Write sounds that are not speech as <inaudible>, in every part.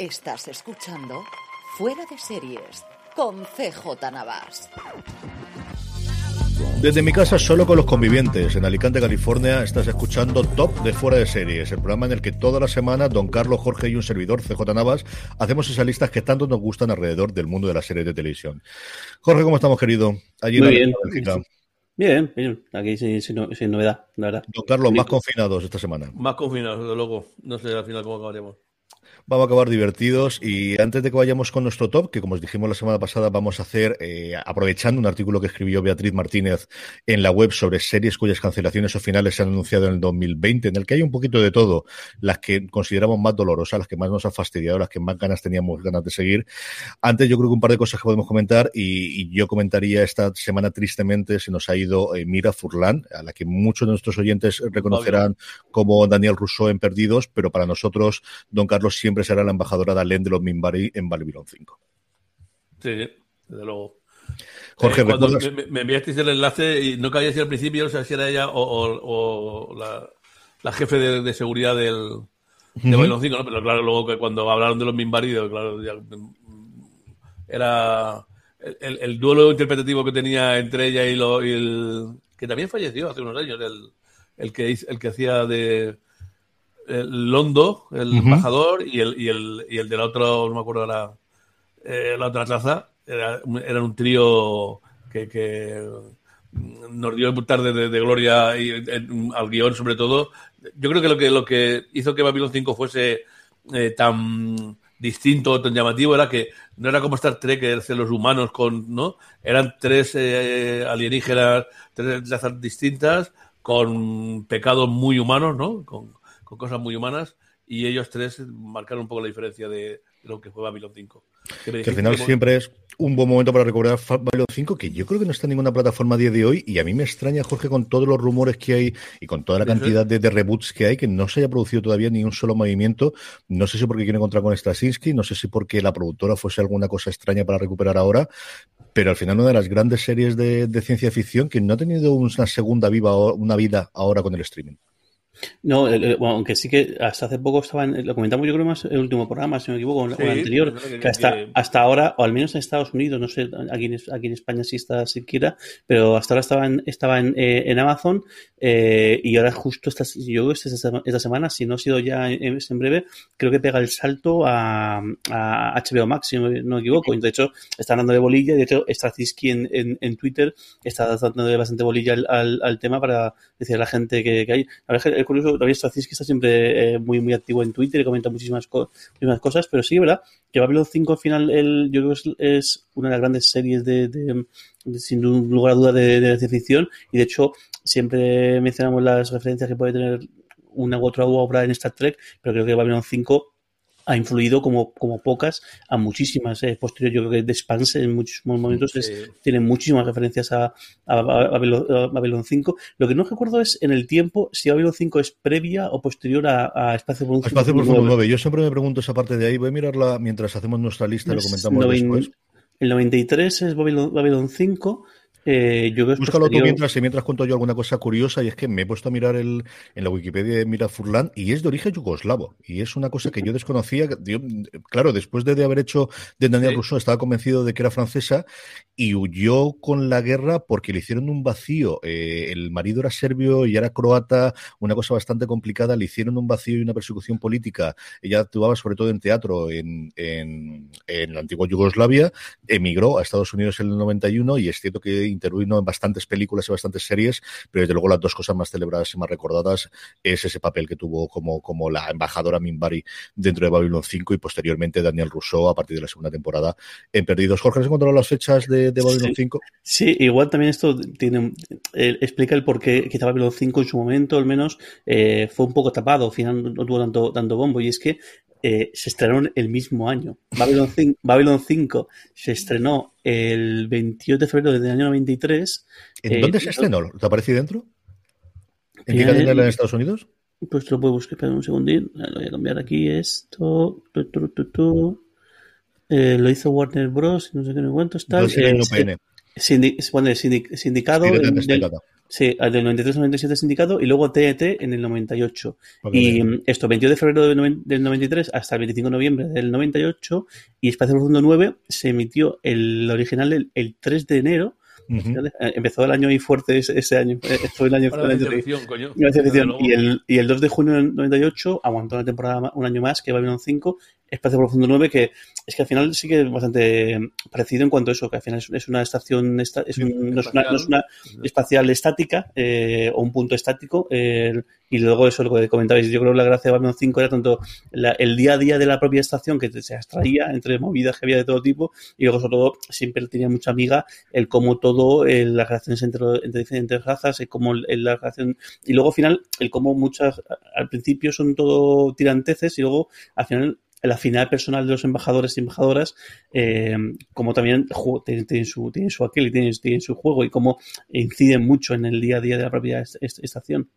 Estás escuchando Fuera de Series con CJ Navas. Desde mi casa, solo con los convivientes, en Alicante, California, estás escuchando Top de Fuera de Series, el programa en el que toda la semana Don Carlos, Jorge y un servidor, CJ Navas, hacemos esas listas que tanto nos gustan alrededor del mundo de las series de televisión. Jorge, ¿cómo estamos, querido? Allí Muy bien. Bien, bien, aquí sin, sin, sin, novedad, la verdad. Don Carlos, más confinados esta semana. Más confinados, desde luego. No sé al final cómo acabaremos vamos a acabar divertidos. Y antes de que vayamos con nuestro top, que como os dijimos la semana pasada, vamos a hacer, eh, aprovechando un artículo que escribió Beatriz Martínez en la web sobre series cuyas cancelaciones o finales se han anunciado en el 2020, en el que hay un poquito de todo, las que consideramos más dolorosas, las que más nos han fastidiado, las que más ganas teníamos ganas de seguir. Antes yo creo que un par de cosas que podemos comentar y, yo comentaría esta semana tristemente se nos ha ido eh, Mira Furlan, a la que muchos de nuestros oyentes reconocerán como Daniel Rousseau en Perdidos, pero para nosotros, don Carlos siempre será la embajadora de Alain de los Minbari en Babylon 5. Sí, desde luego. Jorge, eh, cuando me, enviasteis el enlace y no cabía si al principio, o sea, si era ella o, la, jefe de, seguridad del, de Babylon 5, ¿no? Pero claro, luego que cuando hablaron de los Minbari, claro, era el, duelo interpretativo que tenía entre ella y, lo, el que también falleció hace unos años, el, el que el que hacía de el Londo, el embajador, y el, y, el, y el del otro, no me acuerdo la, eh, la otra traza, era, eran un trío que, que nos dio tarde de, de gloria y, al guion sobre todo. Yo creo que lo que, lo que hizo que Babylon 5 fuese eh, tan distinto, tan llamativo, era que no era como Star Trek, que los humanos con, ¿no? Eran tres eh, alienígenas, tres razas distintas, con pecados muy humanos, ¿no? Con, con cosas muy humanas y ellos tres marcaron un poco la diferencia de, lo que fue Babylon 5. Que, al final siempre es un buen momento para recordar Babylon 5, que yo creo que no está en ninguna plataforma a día de hoy, y a mí me extraña, Jorge, con todos los rumores que hay y con toda la cantidad de, reboots que hay, que no se haya producido todavía ni un solo movimiento. No sé si porque quiere encontrar con Straczynski, no sé si porque la productora fuese alguna cosa extraña para recuperar ahora, pero al final una de las grandes series de, de ciencia ficción que no ha tenido una segunda viva una vida ahora con el streaming. No, aunque sí que hasta hace poco estaban, lo comentamos yo creo más en el último programa, si no me equivoco, o el anterior, que, hasta, hasta ahora, o al menos en Estados Unidos, no sé, aquí en, aquí en España sí está siquiera, pero hasta ahora estaban, estaban eh, en Amazon eh, y ahora justo esta, yo creo esta, esta, semana, si no ha sido ya en, en, breve, creo que pega el salto a, a HBO Max, si no, me equivoco. De hecho, están dando de bolilla, de hecho, Straczynski en, en, en Twitter está dando de bastante bolilla al, al, tema para decir a la gente que, que hay. Verdad es que curioso, David que está siempre eh, muy, muy activo en Twitter y comenta muchísimas, muchísimas cosas, pero sí, ¿verdad? Que Babylon 5 al final, el, yo creo que es, una de las grandes series de, de, sin lugar a duda, de, de, ficción y de hecho siempre mencionamos las referencias que puede tener una u otra obra en Star Trek, pero creo que Babylon 5 ha influido como, como pocas a muchísimas eh, posteriores. Yo creo que The Expanse en muchos momentos tiene muchísimas referencias a, a, Babylon, 5. Lo que no recuerdo es en el tiempo si Babylon 5 es previa o posterior a, Espacio Profundo Espacio Profundo 9. Yo siempre me pregunto esa parte de ahí. Voy a mirarla mientras hacemos nuestra lista y lo comentamos después. El 93 es Babylon, Babylon 5 eh, yo Búscalo tú mientras, mientras cuento yo alguna cosa curiosa y es que me he puesto a mirar el, en la Wikipedia de Mira Furlan y es de origen yugoslavo y es una cosa que yo desconocía. claro, después de, haber hecho de Daniel Rousseau estaba convencido de que era francesa y huyó con la guerra porque le hicieron un vacío. Eh, el marido era serbio y era croata, una cosa bastante complicada. Le hicieron un vacío y una persecución política. Ella actuaba sobre todo en teatro en, en, en la antigua Yugoslavia, emigró a Estados Unidos en el 91 y es cierto que intervino en bastantes películas y bastantes series, pero desde luego las dos cosas más celebradas y más recordadas es ese papel que tuvo como, como la embajadora Minbari dentro de Babylon 5 y posteriormente Daniel Rousseau a partir de la segunda temporada en Perdidos. Jorge, ¿has encontrado las fechas de, Babylon 5? Sí, igual también esto tiene explica el por qué quizá Babylon 5 en su momento al menos eh, fue un poco tapado, al final no tuvo tanto, tanto bombo y es que eh, se estrenó el mismo año. Babylon <laughs> 5, se estrenó el 28 de febrero del año 93. ¿En eh, dónde se estrenó? ¿Te aparece dentro? ¿En qué cadena en Estados Unidos? Pues lo puedo buscar, espera un segundín. Lo voy a cambiar aquí esto. Eh, lo hizo Warner Bros. No sé qué me cuento. Está. sindicado. Sí, del 93 al 97 sindicado y luego TET en el 98. y mm, esto, 22 de febrero del, 93 hasta el 25 de noviembre del 98 y Espacio Profundo 9 se emitió el original el, el 3 de enero eh, empezó el año ahí fuerte ese, año. Eh, fue el año, coño. Y, el, y el 2 de junio del 98 aguantó una temporada un año más que Babylon 5, Espacio Profundo 9, que es que al final sí que es bastante parecido en cuanto a eso, que al final es, una estación, es no, es una, no, es una, espacial estática eh, o un punto estático. y luego eso lo que comentabais, yo creo que la gracia de Babylon 5 era tanto el día a día de la propia estación que se extraía entre movidas que había de todo tipo y luego sobre todo siempre tenía mucha amiga el cómo todo las relaciones entre, entre diferentes razas, como la relación, y luego al final, el cómo muchas, al principio son todo tiranteces y luego al final la final personal de los embajadores y embajadoras, eh, como también tienen, su, tienen su aquel y tienen, tienen, su juego y cómo inciden mucho en el día a día de la propia estación.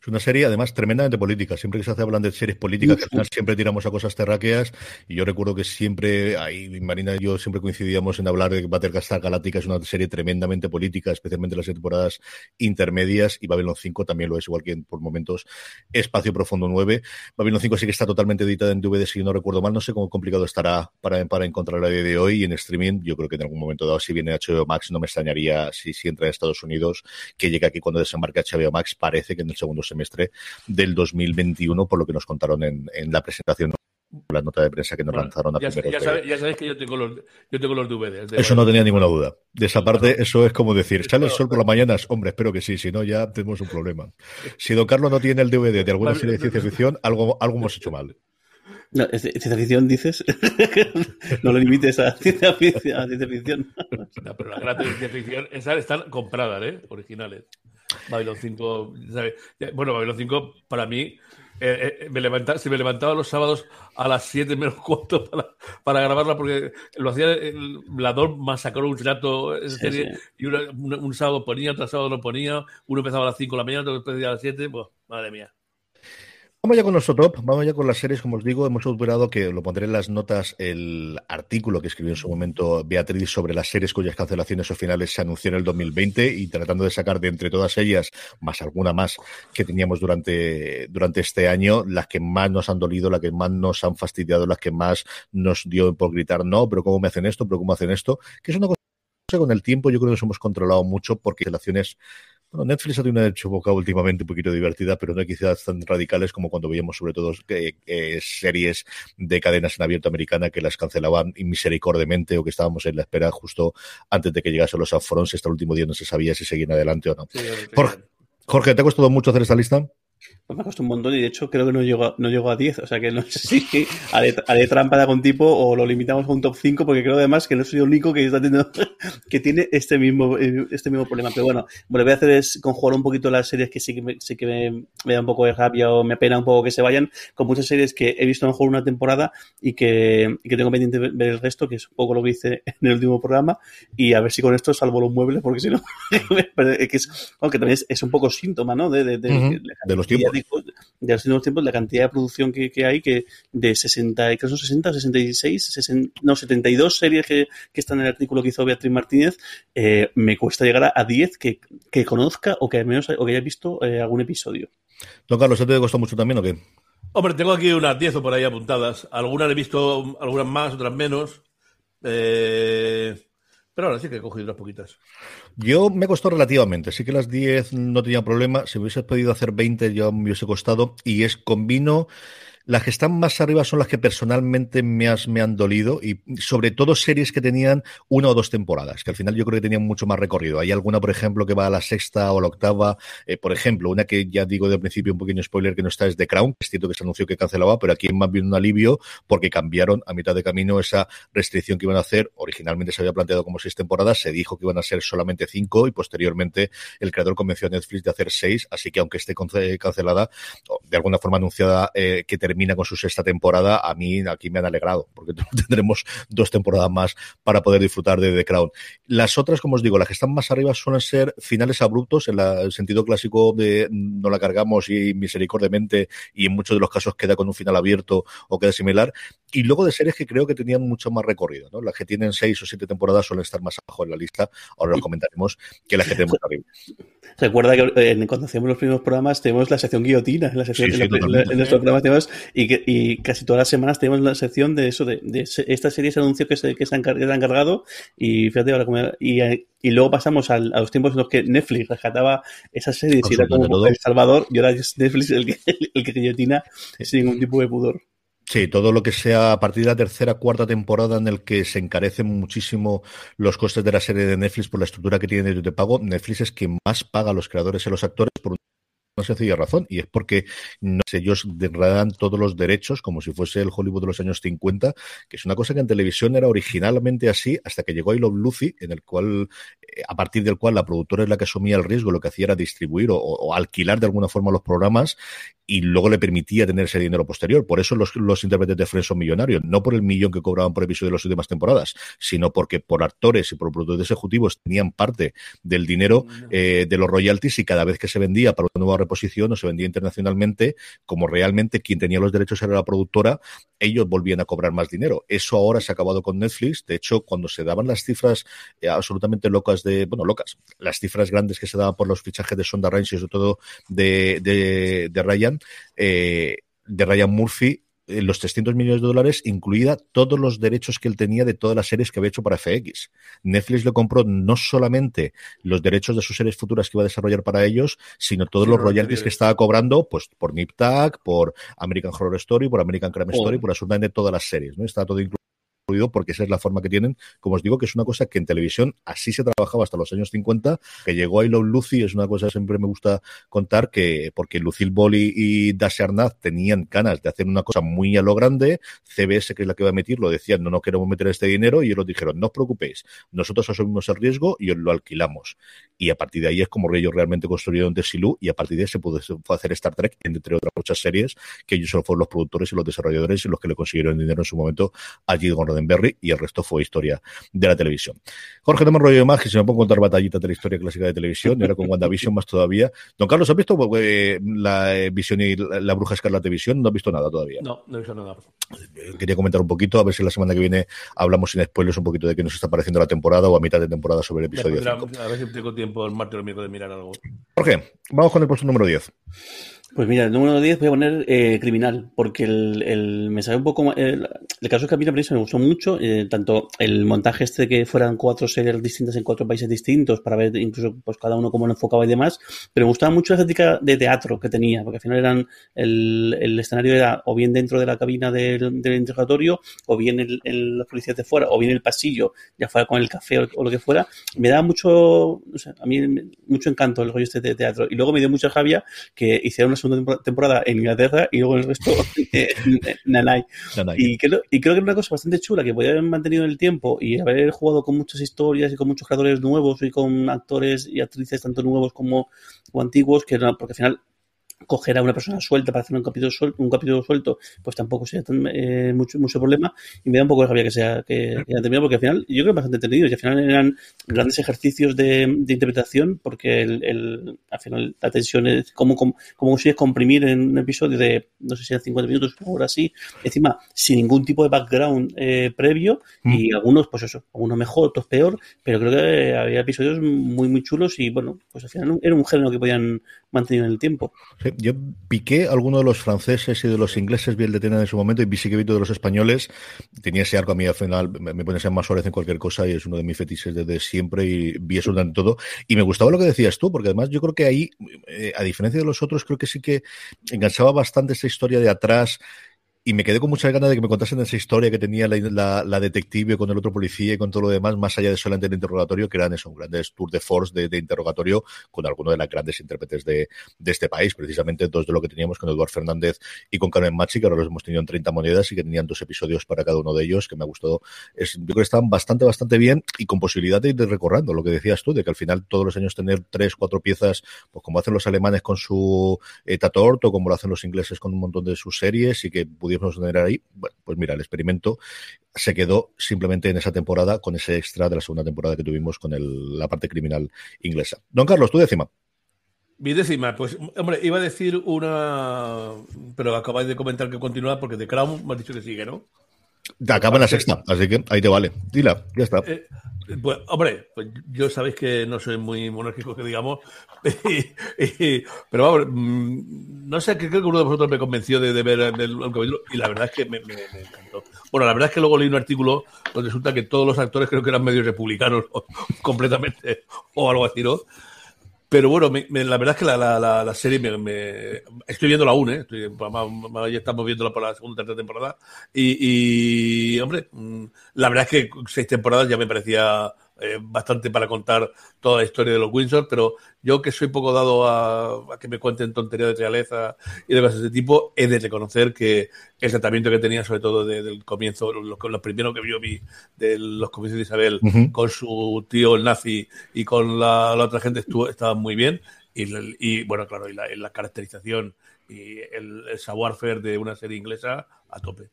Es una serie, además, tremendamente política. Siempre que se hace hablan de series políticas, al final siempre tiramos a cosas terráqueas. Y yo recuerdo que siempre, ahí Marina y yo siempre coincidíamos en hablar de que Battlestar Galáctica es una serie tremendamente política, especialmente las temporadas intermedias. Y Babylon 5 también lo es, igual que por momentos Espacio Profundo 9. Babylon 5 sí que está totalmente editada en DVD, si no recuerdo mal. No sé cómo complicado estará para, para encontrarla día de hoy. Y en streaming, yo creo que en algún momento dado, si viene HBO Max, no me extrañaría si, si entra en Estados Unidos, que llegue aquí cuando desembarque HBO Max. Parece que en el segundo semestre del 2021, por lo que nos contaron en, la presentación la nota de prensa que nos lanzaron a ya, ya, sabéis que yo tengo los, yo tengo los DVDs. eso no tenía ninguna duda. De esa parte, eso es como decir, ¿sale el sol por las mañanas? Hombre, espero que sí, si no, ya tenemos un problema. Si Don Carlos no tiene el DVD de alguna serie de ciencia ficción, algo, algo hemos hecho mal. No, ciencia ficción dices. <laughs> no lo limites a ciencia ficción. no, pero las grandes de ciencia ficción esas están compradas, ¿eh? Originales. Babylon 5, bueno, Babylon 5 para mí, eh, eh, me levanta, si me levantaba los sábados a las 7 menos cuarto <laughs> para, para grabarla, porque lo hacía el Blador masacró un rato en serie, y un, sábado ponía, otro sábado no ponía, uno empezaba a las 5 de la mañana, otro empezaba a las 7, pues, madre mía. Vamos ya con nuestro top, vamos ya con las series, como os digo, hemos superado que lo pondré en las notas el artículo que escribió en su momento Beatriz sobre las series cuyas cancelaciones o finales se anunció en el 2020 y tratando de sacar de entre todas ellas, más alguna más que teníamos durante, durante este año, las que más nos han dolido, las que más nos han fastidiado, las que más nos dio por gritar no, pero cómo me hacen esto, pero cómo hacen esto, que es una cosa que con el tiempo yo creo que nos hemos controlado mucho porque cancelaciones bueno, Netflix ha tenido una boca últimamente un poquito divertida, pero no quizás tan radicales como cuando veíamos sobre todo series de cadenas en abierto americana que las cancelaban misericordiamente o que estábamos en la espera justo antes de que llegasen los upfronts. Hasta el último día no se sabía si seguían adelante o no. Jorge, ¿te ha costado mucho hacer esta lista? Pues me ha costado un montón y de hecho creo que no llegó, no llegó a 10. O sea que no <laughs> sé si haré, haré trampa de algún tipo o lo limitamos a un top 5 porque creo además que no soy el único que está teniendo, <laughs> que tiene este mismo, este mismo problema. Pero bueno, lo que voy a hacer es conjugar un poquito las series que sí que me, sí que me, da un poco de rabia o me apena un poco que se vayan, con muchas series que he visto a lo mejor una temporada y que, y que tengo pendiente ver el resto, que es un poco lo que hice <laughs> en el último programa, y a ver si con esto salvo los muebles, porque si no, que es, aunque también es, un poco síntoma, ¿no? De, de, de, de los tiempos de los últimos tiempos, la cantidad de producción que, que hay, que de 60, creo que son 60, 66, 60, no, 72 series que, que, están en el artículo que hizo Beatriz Martínez, eh, me cuesta llegar a, 10 que, que, conozca o que al menos o que haya visto eh, algún episodio. Don Carlos, ¿eso te costó mucho también o qué? Hombre, tengo aquí unas 10 o por ahí apuntadas. Algunas he visto, algunas más, otras menos. Eh, pero ahora sí que he cogido unas poquitas. Yo me costó relativamente. Sí que las 10 no tenía problema. Si hubiese podido hacer 20 ya me hubiese costado. Y es combino las que están más arriba son las que personalmente me, me han dolido y sobre todo series que tenían una o dos temporadas, que al final yo creo que tenían mucho más recorrido. Hay alguna, por ejemplo, que va a la sexta o la octava. Eh, por ejemplo, una que ya digo de principio un pequeño spoiler que no está es The Crown. Es cierto que se anunció que cancelaba, pero aquí más bien un alivio porque cambiaron a mitad de camino esa restricción que iban a hacer. Originalmente se había planteado como seis temporadas, se dijo que iban a ser solamente cinco y posteriormente el creador convenció a Netflix de hacer seis. Así que aunque esté cancelada, de alguna forma anunciada eh, que termina con su sexta temporada, a mí aquí me han alegrado, porque <laughs> tendremos dos temporadas más para poder disfrutar de The Crown. Las otras, como os digo, las que están más arriba suelen ser finales abruptos, en el sentido clásico de no la cargamos y misericordiamente, y en muchos de los casos queda con un final abierto o queda similar. Y luego de series que creo que tenían mucho más recorrido, ¿no? Las que tienen seis o siete temporadas suelen estar más abajo en la lista, ahora lo comentaremos, que las que tenemos <laughs> arriba. Recuerda que eh, cuando hacíamos los primeros programas tenemos la sección guillotina, en, la sección, en, nuestro programa tenemos, y, que, y casi todas las semanas tenemos la sección de eso, de, de esta serie, ese anuncio que se, que se han, cargado, y fíjate ahora como, y, y luego pasamos a los tiempos en los que Netflix rescataba esas series y era como El Salvador, y ahora es Netflix el que, el que guillotina sin ningún tipo de pudor. Sí, todo lo que sea a partir de la tercera, cuarta temporada en el que se encarecen muchísimo los costes de la serie de Netflix por la estructura que tiene de pago, Netflix es quien más paga a los creadores y a los actores por una sencilla razón, y es porque no, ellos degradan todos los derechos como si fuese el Hollywood de los años 50, que es una cosa que en televisión era originalmente así, hasta que llegó I Love Lucy, en el cual, eh, a partir del cual la productora es la que asumía el riesgo, lo que hacía era distribuir o, o alquilar de alguna forma los programas, y luego le permitía tener ese dinero posterior. Por eso los, los intérpretes de Friends son millonarios, no por el millón que cobraban por episodio de las últimas temporadas, sino porque por actores y por productores ejecutivos tenían parte del dinero eh, de los royalties y cada vez que se vendía para una nueva reposición o se vendía internacionalmente, como realmente quien tenía los derechos era la productora, ellos volvían a cobrar más dinero. Eso ahora se ha acabado con Netflix. De hecho, cuando se daban las cifras eh, absolutamente locas de, bueno, locas, las cifras grandes que se daban por los fichajes de Sonda Rhimes y sobre todo de, de, de Ryan, eh, de Ryan Murphy, los 300 millones de dólares, incluida todos los derechos que él tenía de todas las series que había hecho para FX. Netflix le compró no solamente los derechos de sus series futuras que iba a desarrollar para ellos, sino todos los royalties que estaba cobrando pues por Nip por American Horror Story, por American Crime Story, por absolutamente todas las series. ¿no? Está todo incluido porque esa es la forma que tienen. Como os digo, que es una cosa que en televisión así se trabajaba hasta los años 50, que llegó I Love Lucy, es una cosa que siempre me gusta contar, que porque Lucille Ball y, Dash Arnaz tenían ganas de hacer una cosa muy a lo grande, CBS, que es la que va a emitir, lo decían, no, no queremos meter este dinero, y ellos dijeron, no os preocupéis, nosotros asumimos el riesgo y os lo alquilamos. Y a partir de ahí es como ellos realmente construyeron Desilu, y a partir de ahí se pudo hacer Star Trek, entre otras muchas series, que ellos solo fueron los productores y los desarrolladores y los que le consiguieron dinero en su momento allí con Roddenberry y el resto fue historia de la televisión. Jorge, no me rollo más, que se me a contar batallitas de la historia clásica de televisión, y ahora con WandaVision más todavía. Don Carlos, ¿has visto eh, la eh, visión y la, bruja escarlata de visión? No has visto nada todavía. No, no he visto nada. Eh, quería comentar un poquito, a ver si la semana que viene hablamos sin spoilers un poquito de qué nos está pareciendo la temporada o a mitad de temporada sobre el episodio. A ver si tengo tiempo el martes o el miércoles de mirar algo. Jorge, vamos con el puesto número 10. Pues mira, el número 10 voy a poner eh, criminal, porque el, el, me sabe un poco. El, el caso de Camila Prensa me gustó mucho, eh, tanto el montaje este de que fueran cuatro series distintas en cuatro países distintos, para ver incluso pues cada uno cómo lo enfocaba y demás, pero me gustaba mucho la estética de teatro que tenía, porque al final eran el, el escenario era o bien dentro de la cabina del, del interrogatorio, o bien el, el, los policías de fuera, o bien el pasillo, ya fuera con el café o, o lo que fuera. Me daba mucho, a mí mucho encanto el rollo este de teatro. Y luego me dio mucha rabia que hicieron segunda temporada en Inglaterra y luego el resto <laughs> Nanai. Y creo, y creo que es una cosa bastante chula que podría haber mantenido en el tiempo y haber jugado con muchas historias y con muchos creadores nuevos y con actores y actrices tanto nuevos como, como antiguos, que porque al final coger a una persona suelta para hacer un capítulo suelto, un capítulo suelto pues tampoco sea eh, mucho, mucho problema. Y me da un poco de rabia que sea que, que terminado porque al final yo creo que bastante entendido y al final eran grandes ejercicios de, interpretación porque el, al final la tensión es como, como, como consigues comprimir en un episodio de no sé si eran 50 minutos o ahora así. Encima sin ningún tipo de background eh, previo. Y mm. algunos pues eso algunos mejor otros peor. Pero creo que había episodios muy muy chulos y bueno pues al final era un género que podían mantener en el tiempo yo piqué alguno de los franceses y de los ingleses, vi el de Tena en su momento, y vi sí que vi de los españoles. Tenía ese arco a mí al final, me, me pone ser más suave en cualquier cosa y es uno de mis fetiches desde siempre y vi eso durante todo. Y me gustaba lo que decías tú, porque además yo creo que ahí, eh, a diferencia de los otros, creo que sí que enganchaba bastante esa historia de atrás y me quedé con muchas ganas de que me contasen esa historia que tenía la, la, detective con el otro policía y con todo lo demás, más allá de solamente el interrogatorio, que eran esos grandes tour de force de, interrogatorio con alguno de las grandes intérpretes de, de, este país, precisamente dos de lo que teníamos con Eduardo Fernández y con Carmen Machi, que ahora los hemos tenido en 30 monedas y que tenían dos episodios para cada uno de ellos, que me ha gustado. Es, yo creo que estaban bastante, bastante bien y con posibilidad de ir recorriendo lo que decías tú, de que al final todos los años tener tres, cuatro piezas, pues como hacen los alemanes con su eh, Tatort o como lo hacen los ingleses con un montón de sus series y que pudiéramos tener ahí bueno, pues mira, el experimento se quedó simplemente en esa temporada con ese extra de la segunda temporada que tuvimos con la parte criminal inglesa. Don Carlos, tu décima. Mi décima, pues, hombre, iba a decir una, pero acabáis de comentar que continúa porque de Crown me has dicho que sigue, ¿no? Acaba en la sexta, así que ahí te vale. Dila, ya está. Eh, pues, hombre, pues yo sabéis que no soy muy monárquico, que digamos, <laughs> pero vamos, mm, no sé, creo que uno de vosotros me convenció de, ver el, el, y la verdad es que me, encantó. Bueno, la verdad es que luego leí un artículo donde resulta que todos los actores creo que eran medios republicanos <laughs> completamente o algo así, ¿no? Pero bueno, la verdad es que la, serie me, Estoy viendo la 1, ¿eh? ya estamos viéndola por la segunda tercera temporada. Y, y, hombre, mm, la verdad es que seis temporadas ya me parecía eh, bastante para contar toda la historia de los Windsor, pero yo que soy poco dado a, que me cuenten tonterías de realeza y de cosas de ese tipo, he de reconocer que el tratamiento que tenía, sobre todo desde el comienzo, los, primeros que vio vi de los comienzos de Isabel con su tío el nazi y con la, otra gente estuvo, estaba muy bien. Y, bueno, claro, y la, caracterización y el, el savoir-faire de una serie inglesa a tope.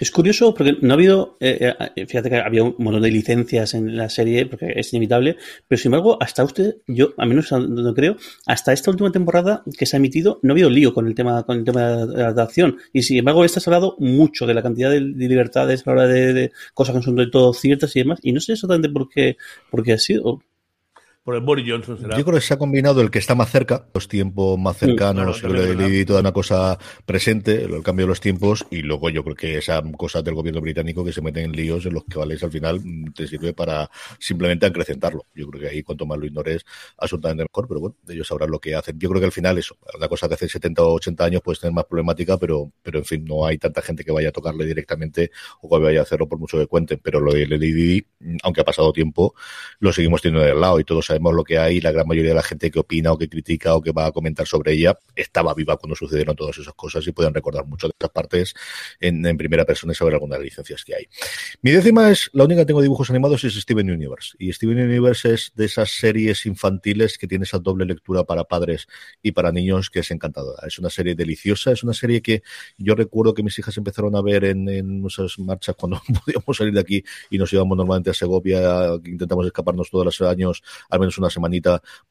Es curioso porque no ha habido, eh, eh, fíjate que había un montón de licencias en la serie porque es inevitable, pero sin embargo, hasta usted, yo, a menos no creo, hasta esta última temporada que se ha emitido, no ha habido lío con el tema, con el tema de la adaptación. Y sin embargo, esta ha hablado mucho de la cantidad de, libertades a la hora de, cosas que son de todo ciertas y demás. Y no sé exactamente por qué, por qué ha sido por el Boris Johnson será. Yo creo que se ha combinado el que está más cerca, los tiempos más cercanos, y toda una cosa presente, el cambio de los tiempos, y luego yo creo que esa cosa del gobierno británico que se meten en líos en los que vales al final mm, te sirve para simplemente acrecentarlo. Yo creo que ahí cuanto más lo ignores, absolutamente mejor, pero bueno, ellos sabrán lo que hacen. Yo creo que al final eso, una cosa que hace 70 o 80 años puede tener más problemática, pero, pero en fin, no hay tanta gente que vaya a tocarle directamente o que vaya a hacerlo por mucho que cuenten, pero lo de Lady aunque ha pasado tiempo, lo seguimos teniendo del lado y todos sabemos lo que hay, la gran mayoría de la gente que opina o que critica o que va a comentar sobre ella estaba viva cuando sucedieron todas esas cosas y pueden recordar mucho de estas partes en, primera persona sobre algunas licencias que hay. Mi décima es, la única que tengo dibujos animados es Steven Universe. Y Steven Universe es de esas series infantiles que tiene esa doble lectura para padres y para niños que es encantadora. Es una serie deliciosa, es una serie que yo recuerdo que mis hijas empezaron a ver en, en marchas cuando <laughs> podíamos salir de aquí y nos íbamos normalmente a Segovia, intentamos escaparnos todos los años, al menos una semana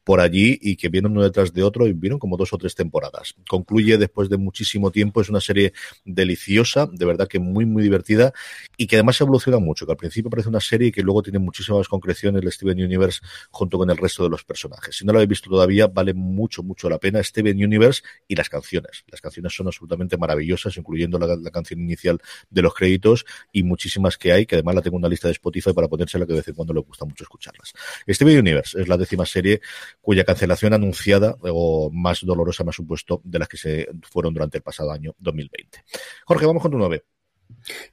por allí y que vienen uno detrás de otro y vieron como dos o tres temporadas. Concluye después de muchísimo tiempo, es una serie deliciosa, de verdad que muy, muy divertida y que además evoluciona mucho, que al principio parece una serie y que luego tiene muchísimas concreciones de Steven Universe junto con el resto de los personajes. Si no lo habéis visto todavía, vale mucho, mucho la pena Steven Universe y las canciones. Las canciones son absolutamente maravillosas, incluyendo la, canción inicial de los créditos y muchísimas que hay, que además la tengo en una lista de Spotify para ponérsela que de vez en cuando le gusta mucho escucharlas. Steven Universe es la décima serie cuya cancelación anunciada o más dolorosa me ha supuesto de las que se fueron durante el pasado año 2020. Jorge, vamos con tu 9.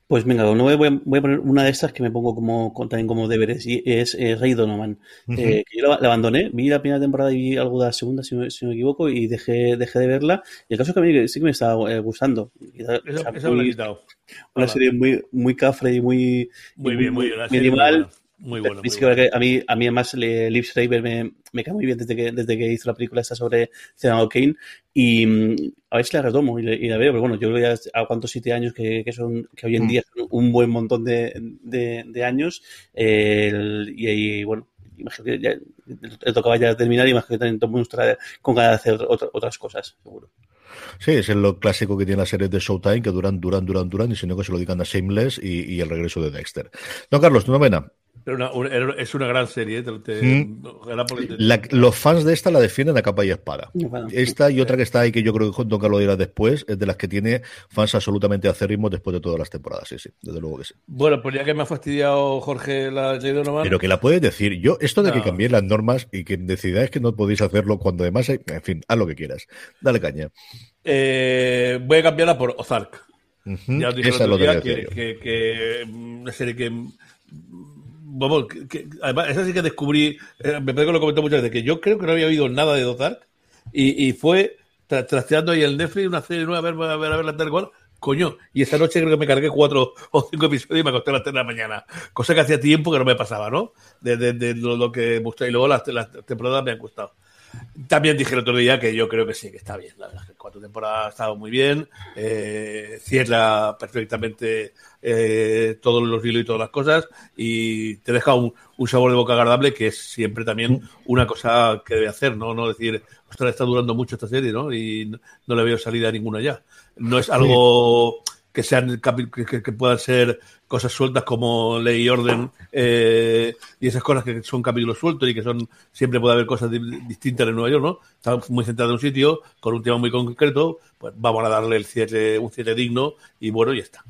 Pues venga, voy, a, voy, a, poner una de estas que me pongo como también como deberes y es eh, Rey Donovan. eh, que yo la, la, abandoné, vi la primera temporada y vi algo de la segunda, si, si no me equivoco, y dejé, dejé de verla. Y el caso es que a mí sí que me estaba eh, gustando. Eso, o sea, eso muy, una Hola. serie muy, muy cafre y muy, muy bien, muy, muy animal. Muy bueno. Muy bueno. Que a, mí, a mí, además, Liv Schreiber me, me cae muy bien desde que, desde que hizo la película esta sobre Ciudadano Kane. Y a ver si la retomo y, y, la veo. Pero bueno, yo creo que ya aguanto siete años, que, que, son, que hoy en día son un buen montón de, de, de años. Eh, y, y, bueno, imagino que ya le tocaba ya terminar y imagino que también todo el mundo estará con ganas de hacer otra, otras cosas, seguro. Sí, es lo clásico que tiene las series de Showtime, que duran, duran, duran, duran, y sino que se lo dedican a Shameless y, y el regreso de Dexter. Don Carlos, tu novena. Pero una, una, es una gran serie. ¿eh? Te, te, ¿Mm? la, los fans de esta la defienden a capa y espada. Bueno, esta y otra que está ahí, que yo creo que Don Carlos dirá después, es de las que tiene fans absolutamente acérrimos después de todas las temporadas. Sí, sí, desde luego que sí. Bueno, pues ya que me ha fastidiado Jorge la ley de Pero que la puedes decir. Yo, esto de no. que cambiéis las normas y que decidáis que no podéis hacerlo cuando además hay. En fin, haz lo que quieras. Dale caña. Eh, voy a cambiarla por Ozark. Uh -huh. Ya os dije Esa lo día que, que, que, una serie que vamos, que, además, esa sí que descubrí, eh, me parece que lo comentó muchas veces, que yo creo que no había oído nada de Ozark y, y fue tra trasteando ahí el Netflix, una serie nueva, a ver, a ver, a ver la tal cual, coño, y esa noche creo que me cargué cuatro o cinco episodios y me acosté a las tres de la mañana, cosa que hacía tiempo que no me pasaba, ¿no? De, de, lo, que mostré, y luego las, las temporadas me han gustado. También dije el otro día que yo creo que sí, que está bien. La verdad, que cuatro temporadas ha estado muy bien. Eh, cierra perfectamente eh, todos los hilos y todas las cosas. Y te deja un, un, sabor de boca agradable que es siempre también una cosa que debe hacer, ¿no? No decir, ostras, está durando mucho esta serie, ¿no? Y no, no le veo salida a ninguna ya. No es algo que sean que, que, puedan ser cosas sueltas como ley y orden eh, y esas cosas que son capítulos sueltos y que son siempre puede haber cosas distintas en Nueva York, ¿no? Está muy centrado en un sitio con un tema muy concreto, pues vamos a darle el cierre, un cierre digno y bueno, y está.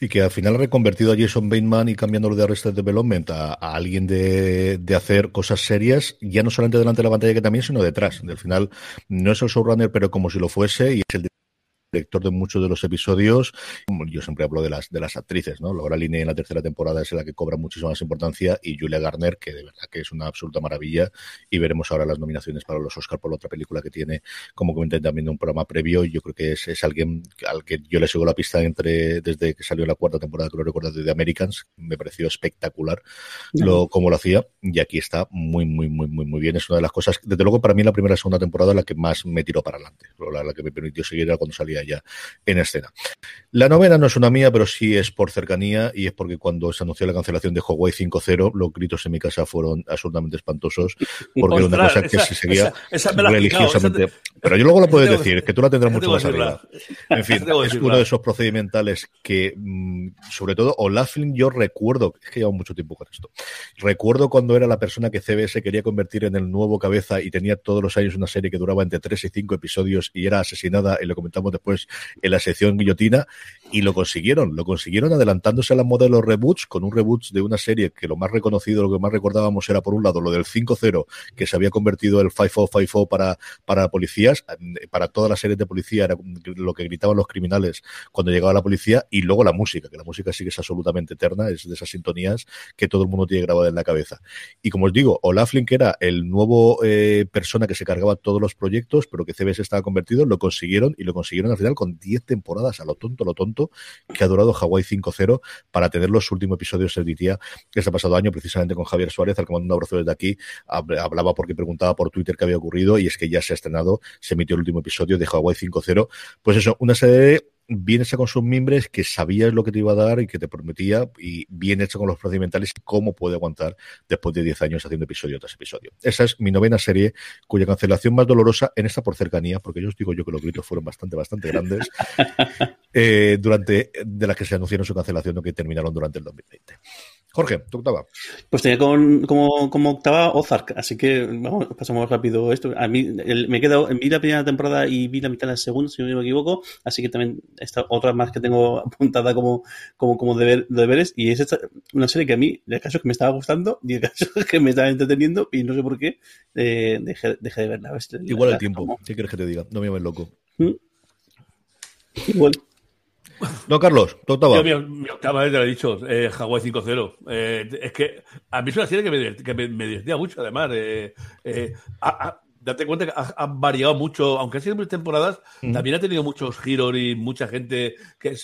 Y que al final ha reconvertido a Jason Bateman y cambiándolo de Arrested Development a, a alguien de, de, hacer cosas serias, ya no solamente delante de la pantalla que también, sino detrás. Al final no es el showrunner, pero como si lo fuese, y es el director de muchos de los episodios. Yo siempre hablo de las, de las actrices, ¿no? Laura Linney en la tercera temporada es la que cobra muchísima más importancia y Julia Garner, que de verdad que es una absoluta maravilla. Y veremos ahora las nominaciones para los Oscar por la otra película que tiene, como comenté también en un programa previo. Yo creo que es, es alguien al que yo le sigo la pista entre desde que salió la cuarta temporada, que lo recuerdo, de The Americans. Me pareció espectacular lo, como lo hacía. Y aquí está muy, muy, muy, muy, muy bien. Es una de las cosas, desde luego, para mí la primera y segunda temporada la que más me tiró para adelante. La, la que me permitió seguir era cuando salía ya en escena. La novena no es una mía, pero sí es por cercanía y es porque cuando se anunció la cancelación de Hawaii 5.0 los gritos en mi casa fueron absolutamente espantosos porque era una cosa que se seguía esa, esa religiosamente. Te... Pero yo luego lo <laughs> puedes decir, que tú la tendrás mucho más arriba. <laughs> En fin, es uno de esos procedimentales que, mm, sobre todo, Olaflin, yo recuerdo, es que llevo mucho tiempo con esto, recuerdo cuando era la persona que CBS quería convertir en el nuevo cabeza y tenía todos los años una serie que duraba entre 3 y 5 episodios y era asesinada, y lo comentamos después en la sección guillotina, y lo consiguieron, lo consiguieron adelantándose a los modelos reboots, con un reboot de una serie que lo más reconocido, lo que más recordábamos era por un lado lo del 5-0, que se había convertido el 5-0-5-0 para, para policías, para todas las series de policía era lo que gritaban los criminales cuando llegaba la policía, y luego la música, que la música sí que es absolutamente eterna, es de esas sintonías que todo el mundo tiene grabada en la cabeza. Y como os digo, Olaflin, que era el nuevo eh, persona que se cargaba todos los proyectos, pero que CBS estaba convertido, lo consiguieron y lo consiguieron con 10 temporadas a lo tonto, lo tonto, que ha durado Hawaii 5-0 para tener los últimos episodios el día este pasado año, precisamente con Javier Suárez, al que mando un abrazo desde aquí, hablaba porque preguntaba por Twitter qué había ocurrido y es que ya se ha estrenado, se emitió el último episodio de Hawaii 5-0. Pues eso, una serie bien hecha con sus miembros, que sabías lo que te iba a dar y que te prometía, y bien hecha con los procedimentales, cómo puede aguantar después de 10 años haciendo episodio tras episodio. Esa es mi novena serie, cuya cancelación más dolorosa en esta por cercanía, porque yo os digo yo que los gritos fueron bastante, bastante grandes, <laughs> eh, durante, de las que se anunciaron su cancelación o que terminaron durante el 2020. Jorge, tu octava. Pues tenía con, como, como octava Ozark, así que vamos, pasamos rápido esto. A mí el, me he quedado, vi la primera temporada y vi la mitad de la segunda, si no me equivoco, así que también esta otra más que tengo <laughs> apuntada como, como, como deber, deberes, y es esta, una serie que a mí, el caso es que me estaba gustando, <laughs> y el caso es que me estaba entreteniendo, y no sé por qué, eh, dejé, dejé de verla. Igual el tiempo, ¿qué quieres que te diga? No me llames loco. ¿Mm? Igual. No, Carlos, tu octava. Yo, mi, octava, te lo he dicho, eh, Hawaii 5-0. Eh, es que a mí es una serie que me, que me, divertía mucho, además. Eh, eh date cuenta que han variado mucho, aunque ha sido muchas temporadas, también ha tenido muchos giros y mucha gente que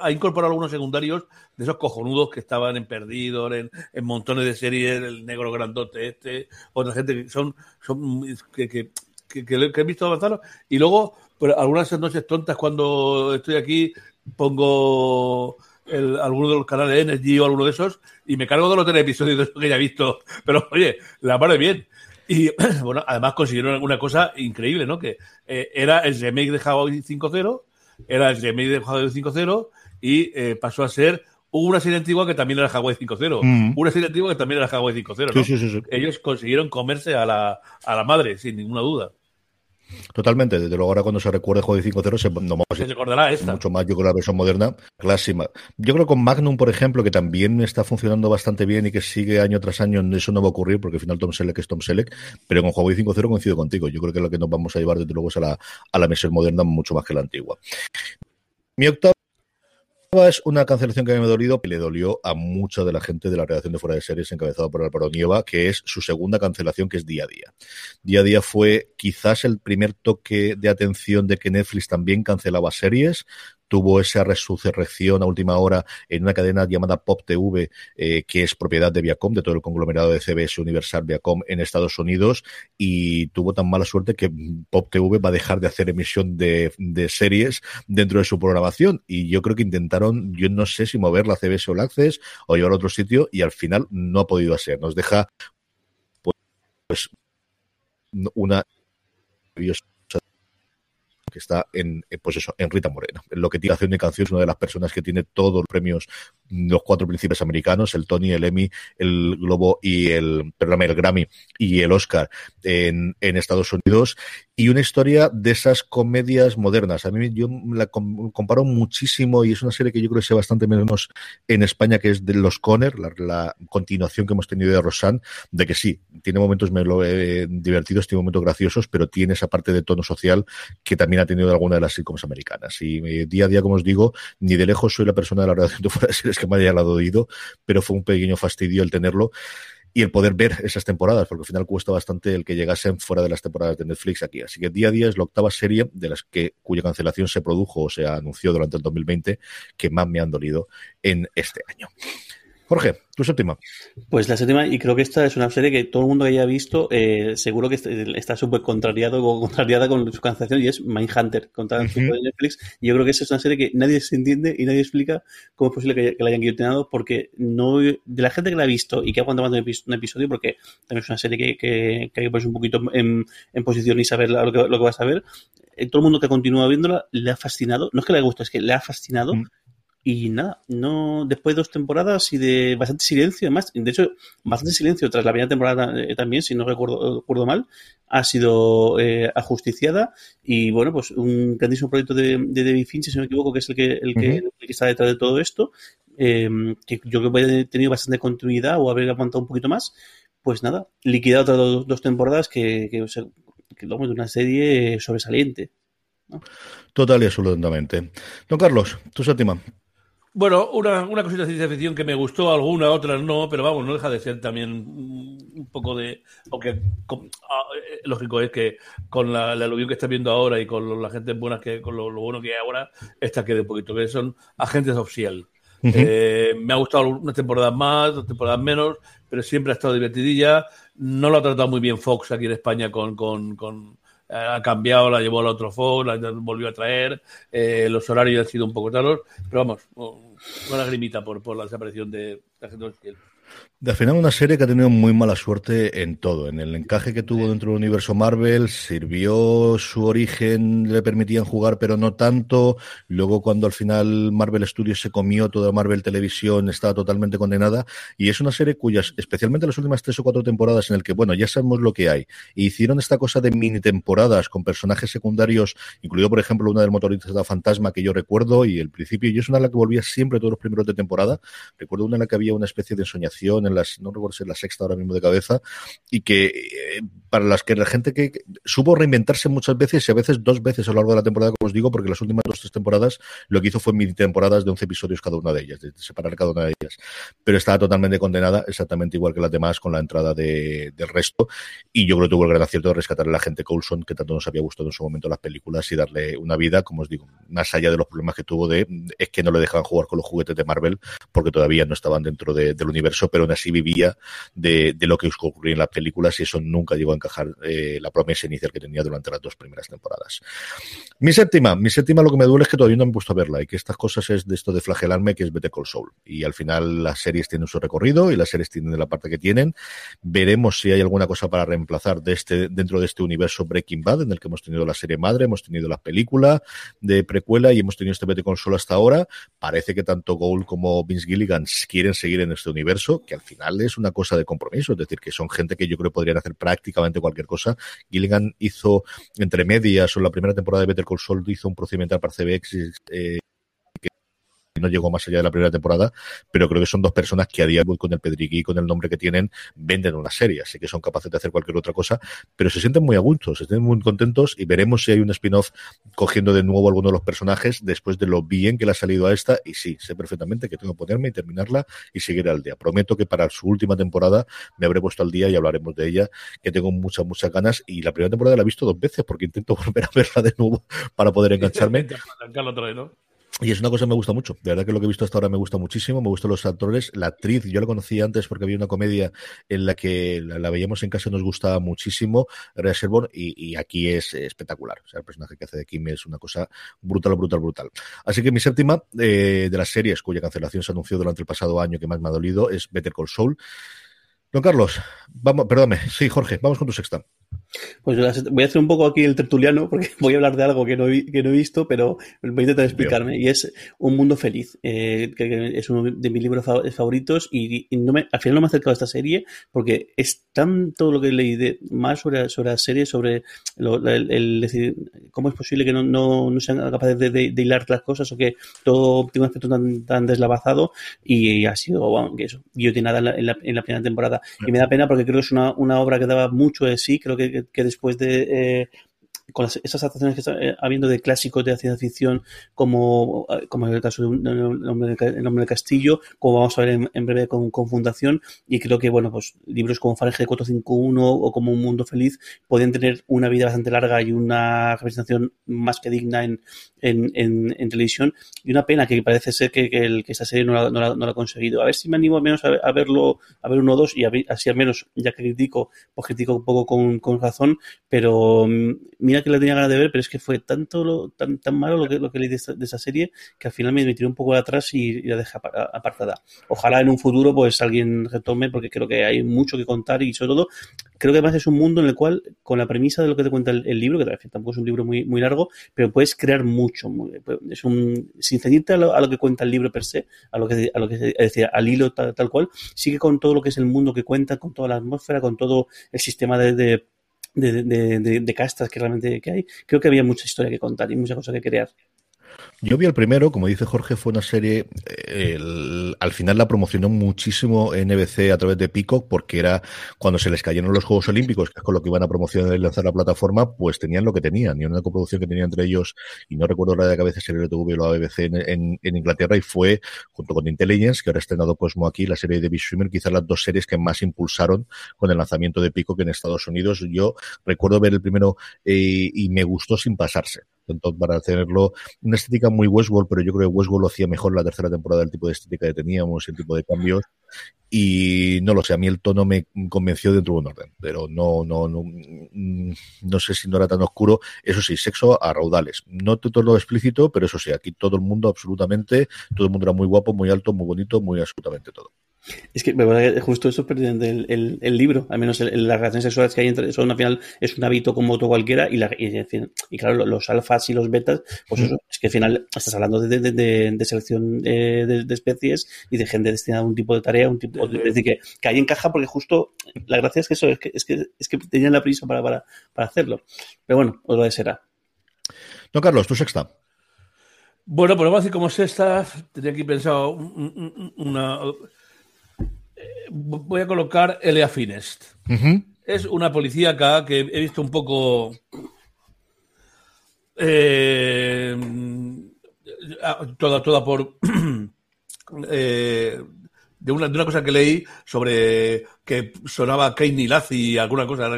ha incorporado algunos secundarios de esos cojonudos que estaban en Perdidos, en, en montones de series, el negro grandote este, otra gente que son, son que, que, que, he visto avanzar. Y luego, pues, algunas noches tontas cuando estoy aquí, pongo el, alguno de los canales de Energy o alguno de esos y me cargo de los tres episodios de eso que ya he visto. Pero oye, la madre bien. Y <clears throat> bueno, además consiguieron una cosa increíble, ¿no? Que eh, era el remake de Hawaii 5.0, era el remake de Hawaii 5.0 y eh, pasó a ser una serie antigua que también era Hawaii 5.0. Mm. Una serie antigua que también era Hawaii 5.0. ¿no? Sí, sí, sí, Ellos consiguieron comerse a la, a la madre, sin ninguna duda. Totalmente, desde luego ahora cuando se recuerde Juego 5.0 se, no, se recordará esta. Mucho más, yo creo, la versión moderna, clásica. Yo creo con Magnum, por ejemplo, que también está funcionando bastante bien y que sigue año tras año, eso no va a ocurrir porque al final Tom Selleck es Tom Selleck, pero con Juego 5.0 coincido contigo. Yo creo que lo que nos vamos a llevar desde luego es a la, a la versión moderna mucho más que la antigua. Mi octavo es una cancelación que a mí me dolido, que le dolió a mucha de la gente de la redacción de Fuera de Series encabezada por Álvaro Nieva, que es su segunda cancelación, que es Día a Día. Día a Día fue quizás el primer toque de atención de que Netflix también cancelaba series, tuvo esa resurrección a última hora en una cadena llamada Pop TV, eh, que es propiedad de Viacom, de todo el conglomerado de CBS Universal Viacom en Estados Unidos, y tuvo tan mala suerte que Pop TV va a dejar de hacer emisión de, series dentro de su programación. Y yo creo que intentaron, yo no sé si mover la CBS o Access o llevar a otro sitio, y al final no ha podido hacer. Nos deja pues una que está en, eh, pues eso, en Rita Moreno. En lo que tiene de canción es una de las personas que tiene todos los premios, los cuatro príncipes americanos, el Tony, el Emmy, el Globo y el, perdóname, el Grammy y el Oscar en, en Estados Unidos y una historia de esas comedias modernas. A mí yo la comparo muchísimo y es una serie que yo creo que sea bastante menos en España, que es de Los Conner, la, continuación que hemos tenido de Rosanne, de que sí, tiene momentos eh, divertidos, tiene momentos graciosos, pero tiene esa parte de tono social que también ha tenido alguna de las sitcoms americanas. Y eh, día a día, como os digo, ni de lejos soy la persona de la redacción de <laughs> fuera de series que me haya oído, pero fue un pequeño fastidio el tenerlo y el poder ver esas temporadas, porque al final cuesta bastante el que llegasen fuera de las temporadas de Netflix aquí. Así que día a día es la octava serie de las que cuya cancelación se produjo o se anunció durante el 2020 que más me han dolido en este año. Jorge, tu séptima. Pues la séptima, y creo que esta es una serie que todo el mundo que haya visto, eh, seguro que está súper contrariado o contrariada con su cancelación, y es Mindhunter, contra uh de Netflix. Y yo creo que esa es una serie que nadie se entiende y nadie explica cómo es posible que, la hayan guillotinado, porque no de la gente que la ha visto y que ha aguantado un episodio, porque también es una serie que, que, que hay que ponerse un poquito en, posición y saber lo que, lo que vas a ver. Eh, todo el mundo que continúa viéndola le ha fascinado. No es que le guste, es que le ha fascinado. Y nada, no después de dos temporadas y de bastante silencio, además, de hecho, bastante silencio tras la primera temporada eh, también, si no recuerdo, recuerdo mal, ha sido eh, ajusticiada y bueno, pues un grandísimo proyecto de, de David Finch, si no me equivoco, que es el que, el que, el que está detrás de todo esto, em, que yo creo que ha tenido bastante continuidad o haber aguantado un poquito más, pues nada, liquidado otras dos, temporadas que, que, que, de una serie sobresaliente. Total y absolutamente. Don Carlos, tu séptima. Bueno, una, una cosita de ciencia ficción que me gustó, alguna, otras no, pero vamos, no deja de ser también un poco de. Aunque ah, eh, lógico es que con la, la aluvión que está viendo ahora y con la gente buena que, con lo, bueno que hay ahora, esta quede un poquito, que son agentes oficial. Eh, me ha gustado unas temporadas más, otras temporadas menos, pero siempre ha estado divertidilla. No lo ha tratado muy bien Fox aquí en España con, con, con ha cambiado, la llevó al otro Fox, la volvió a traer, eh, los horarios han sido un poco taros, pero vamos, una lagrimita por, por la desaparición de la gente al final una serie que ha tenido muy mala suerte en todo, en el encaje que tuvo dentro del universo Marvel, sirvió su origen, le permitían jugar pero no tanto, luego cuando al final Marvel Studios se comió toda Marvel Televisión estaba totalmente condenada. Y es una serie cuyas, especialmente las últimas tres o cuatro temporadas en el que, bueno, ya sabemos lo que hay, e hicieron esta cosa de mini temporadas con personajes secundarios, incluido por ejemplo una del motorista de Fantasma que yo recuerdo y el principio, y es una de la que volvía siempre todos los primeros de temporada, recuerdo una en la que había una especie de ensoñación las, no recuerdo si es la sexta ahora mismo de cabeza, y que eh, para las que la gente que, supo reinventarse muchas veces y a veces dos veces a lo largo de la temporada, como os digo, porque las últimas dos tres temporadas lo que hizo fue mini temporadas de 11 episodios cada una de ellas, de separar cada una de ellas. Pero estaba totalmente condenada, exactamente igual que las demás, con la entrada de, del resto. Y yo creo que tuvo el gran acierto de rescatar a la gente Coulson, que tanto nos había gustado en su momento las películas, y darle una vida, como os digo, más allá de los problemas que tuvo de, es que no le dejaban jugar con los juguetes de Marvel, porque todavía no estaban dentro del universo, pero aún así vivía de, lo que ocurría en las películas y eso nunca llegó a encajar eh, la promesa inicial que tenía durante las dos primeras temporadas. Mi séptima, mi séptima lo que me duele es que todavía no me he puesto a verla y que estas cosas es de esto de flagelarme, que es Better Call Soul. Y al final las series tienen su recorrido y las series tienen la parte que tienen. Veremos si hay alguna cosa para reemplazar de este, dentro de este universo Breaking Bad, en el que hemos tenido la serie madre, hemos tenido la película de precuela y hemos tenido este Better Call Saul hasta ahora. Parece que tanto Gould como Vince Gilligan quieren seguir en este universo, que al final es una cosa de compromiso, es decir, que son gente que yo creo podrían hacer prácticamente cualquier cosa. Gilligan hizo entre medias o la primera temporada de Better Call Saul hizo un procedimiento para CBX eh, no llegó más allá de la primera temporada, pero creo que son dos personas que a día de hoy con el pedriquí, con el nombre que tienen, venden una serie, así que son capaces de hacer cualquier otra cosa, pero se sienten muy a gusto, se sienten muy contentos y veremos si hay un spin-off cogiendo de nuevo alguno de los personajes después de lo bien que le ha salido a esta y sí, sé perfectamente que tengo que ponerme y terminarla y seguir al día. Prometo que para su última temporada me habré puesto al día y hablaremos de ella, que tengo muchas, muchas ganas y la primera temporada la he visto dos veces porque intento <laughs> volver a verla de nuevo para poder engancharme. <laughs> Y es una cosa que me gusta mucho. De verdad que lo que he visto hasta ahora me gusta muchísimo. Me gustan los actores. La actriz, yo la conocí antes porque había una comedia en la que la, veíamos en casa y nos gustaba muchísimo, Rhea y, aquí es espectacular. O sea, el personaje que hace de Kim es una cosa brutal, brutal, brutal. Así que mi séptima eh, de las series cuya cancelación se anunció durante el pasado año que más me ha dolido es Better Call Saul. Don Carlos, vamos, perdóname. Sí, Jorge, vamos con tu sexta. Pues voy a hacer un poco aquí el tertuliano porque <laughs> voy a hablar de algo que no, que no he visto, pero voy a intentar explicarme. Y es Un Mundo Feliz, eh, que es uno de mis libros favoritos y, no me, al final no me he acercado a esta serie porque es tanto lo que leí de, más sobre, sobre la serie, sobre el, decir cómo es posible que no, no, sean capaces de, hilar las cosas o que todo tiene un aspecto tan, tan deslavazado y ha sido, bueno, que eso, yo tiene nada en la, en la, primera temporada. Y me da pena porque creo que es una, una obra que daba mucho de sí, creo que que, después de eh, con esas adaptaciones que está eh, habiendo de clásicos de ciencia ficción, como, eh, como en el caso de un, el, hombre del, Castillo, como vamos a ver en, breve con, con, Fundación, y creo que, bueno, pues libros como Fahrenheit 451 o como Un Mundo Feliz pueden tener una vida bastante larga y una representación más que digna en, en, en, televisión, y una pena que parece ser que, que, el, que esta serie no la, no, la, no la, ha conseguido. A ver si me animo al menos a, verlo, a ver uno o dos, y así al menos, ya que critico, pues critico un poco con, con razón, pero mm, mira que la tenía ganas de ver, pero es que fue tanto lo, tan, tan malo lo que, lo que leí de, esa serie que al final me, tiré un poco atrás y, la dejé apartada. Ojalá en un futuro pues alguien retome porque creo que hay mucho que contar y sobre todo creo que además es un mundo en el cual con la premisa de lo que te cuenta el, libro, que tampoco es un libro muy, muy largo, pero puedes crear mucho. es un, sin ceñirte a lo, que cuenta el libro per se, a lo que, a lo que es decir, al hilo tal, cual, sigue con todo lo que es el mundo que cuenta, con toda la atmósfera, con todo el sistema de, de, de, castas que realmente que hay, creo que había mucha historia que contar y mucha cosa que crear. Yo vi el primero, como dice Jorge, fue una serie, eh, al final la promocionó muchísimo NBC a través de Peacock, porque era cuando se les cayeron los Juegos Olímpicos, que es con lo que iban a promocionar y lanzar la plataforma, pues tenían lo que tenían, y una coproducción que tenía entre ellos, y no recuerdo la de cabeza si era TV o la BBC en, Inglaterra, y fue, junto con Intelligence, que ahora ha estrenado Cosmo aquí, la serie de David Swimmer, quizás las dos series que más impulsaron con el lanzamiento de Peacock en Estados Unidos. Yo recuerdo ver el primero eh, y me gustó sin pasarse entonces, para tenerlo una estética muy Westworld, pero yo creo que Westworld lo hacía mejor la tercera temporada, el tipo de estética que teníamos, el tipo de cambios. Y no lo sé, a mí el tono me convenció dentro de un orden, pero no, no, no, no sé si no era tan oscuro. Eso sí, sexo a raudales. No todo lo explícito, pero eso sí, aquí todo el mundo absolutamente, todo el mundo era muy guapo, muy alto, muy bonito, muy absolutamente todo. Es que me justo eso es el, el, libro, al menos las relaciones sexuales que hay entre son al final es un hábito como otro cualquiera y, la, y, claro, los alfas y los betas, pues eso, es que al final estás hablando de, de, selección eh, de, especies y de gente destinada a un tipo de tarea, un tipo de, decir, que, que ahí encaja porque justo la gracia es que eso, es que, es que, es que tenían la prisa para, para, para hacerlo. Pero bueno, lo de será. No, Carlos, tu sexta. Bueno, pues vamos a decir como sexta, tenía aquí pensado una voy a colocar Elia Finest. Es una policíaca que he visto un poco. Eh, toda, toda por. <clears throat> Eh, de, una, de una cosa que leí sobre que sonaba Kane Lazi y alguna cosa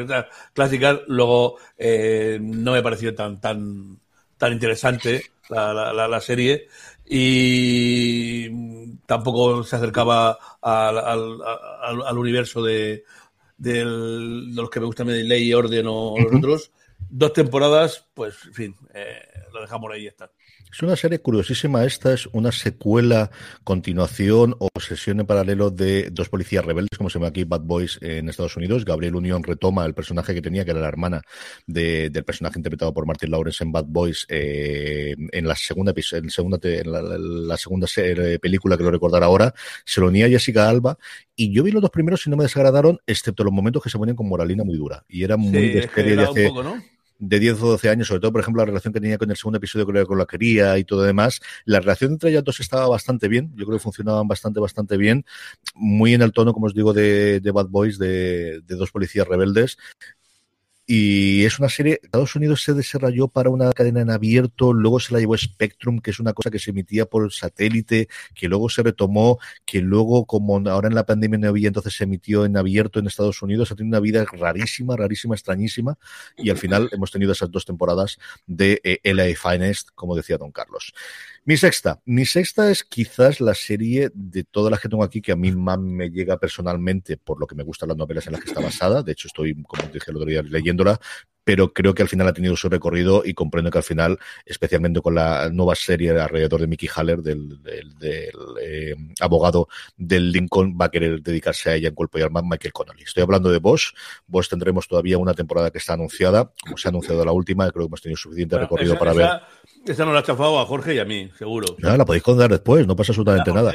clásica, luego eh, no me pareció tan, tan, tan interesante la, la serie y tampoco se acercaba al, al, al universo de, de los que me gustan Ley y Orden o los otros. Dos temporadas, pues, en fin, eh, lo dejamos ahí y está. Es una serie curiosísima. Esta es una secuela, continuación o sesión en paralelo de dos policías rebeldes, como se llama aquí Bad Boys en Estados Unidos. Gabriel Unión retoma el personaje que tenía, que era la hermana del personaje interpretado por Martin Lawrence en Bad Boys eh, en la segunda en, segunda, en la, segunda película que lo recordará ahora. Se lo unía Jessica Alba y yo vi los dos primeros y no me desagradaron, excepto los momentos que se ponían con moralina muy dura. Y era muy de serie de hace, de 10 o 12 años, sobre todo, por ejemplo, la relación que tenía con el segundo episodio creo con la quería y todo demás, la relación entre ellas dos estaba bastante bien, yo creo que funcionaban bastante, bastante bien, muy en el tono, como os digo, de, de Bad Boys, de, de dos policías rebeldes, y es una serie, Estados Unidos se desarrolló para una cadena en abierto, luego se la llevó Spectrum, que es una cosa que se emitía por satélite, que luego se retomó, que luego, como ahora en la pandemia no había, entonces se emitió en abierto en Estados Unidos, ha tenido una vida rarísima, rarísima, extrañísima, y al final hemos tenido esas dos temporadas de eh, LA Finest, como decía don Carlos. Mi sexta. Mi sexta es quizás la serie de todas las que tengo aquí que a mí más me llega personalmente por lo que me gustan las novelas en las que está basada. De hecho, estoy, como dije el otro día, leyéndola, pero creo que al final ha tenido su recorrido y comprendo que al final, especialmente con la nueva serie alrededor de Mickey Haller, del, eh, abogado del Lincoln, va a querer dedicarse a ella en cuerpo y alma Michael Connolly. Estoy hablando de Bosch. Bosch tendremos todavía una temporada que está anunciada, como se ha anunciado la última, creo que hemos tenido suficiente recorrido para ver. Esa no la ha chafado a Jorge y a mí, seguro. No, la podéis contar después, no pasa absolutamente nada.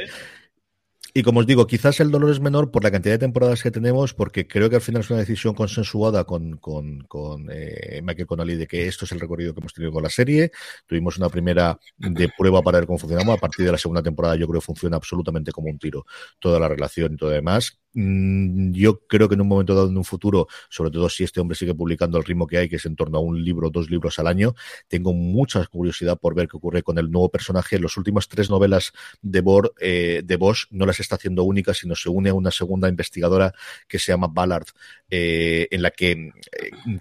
Y como os digo, quizás el dolor es menor por la cantidad de temporadas que tenemos, porque creo que al final es una decisión consensuada con, con, con eh, Michael Connolly de que esto es el recorrido que hemos tenido con la serie. Tuvimos una primera de prueba para ver cómo funcionamos. A partir de la segunda temporada yo creo que funciona absolutamente como un tiro toda la relación y todo demás. Mm, yo creo que en un momento dado, en un futuro, sobre todo si este hombre sigue publicando el ritmo que hay, que es en torno a un libro, dos libros al año, tengo mucha curiosidad por ver qué ocurre con el nuevo personaje. Los últimos tres novelas de, Bor, eh, de Bosch no las está haciendo únicas, sino se une a una segunda investigadora que se llama Ballard, eh, en la que eh,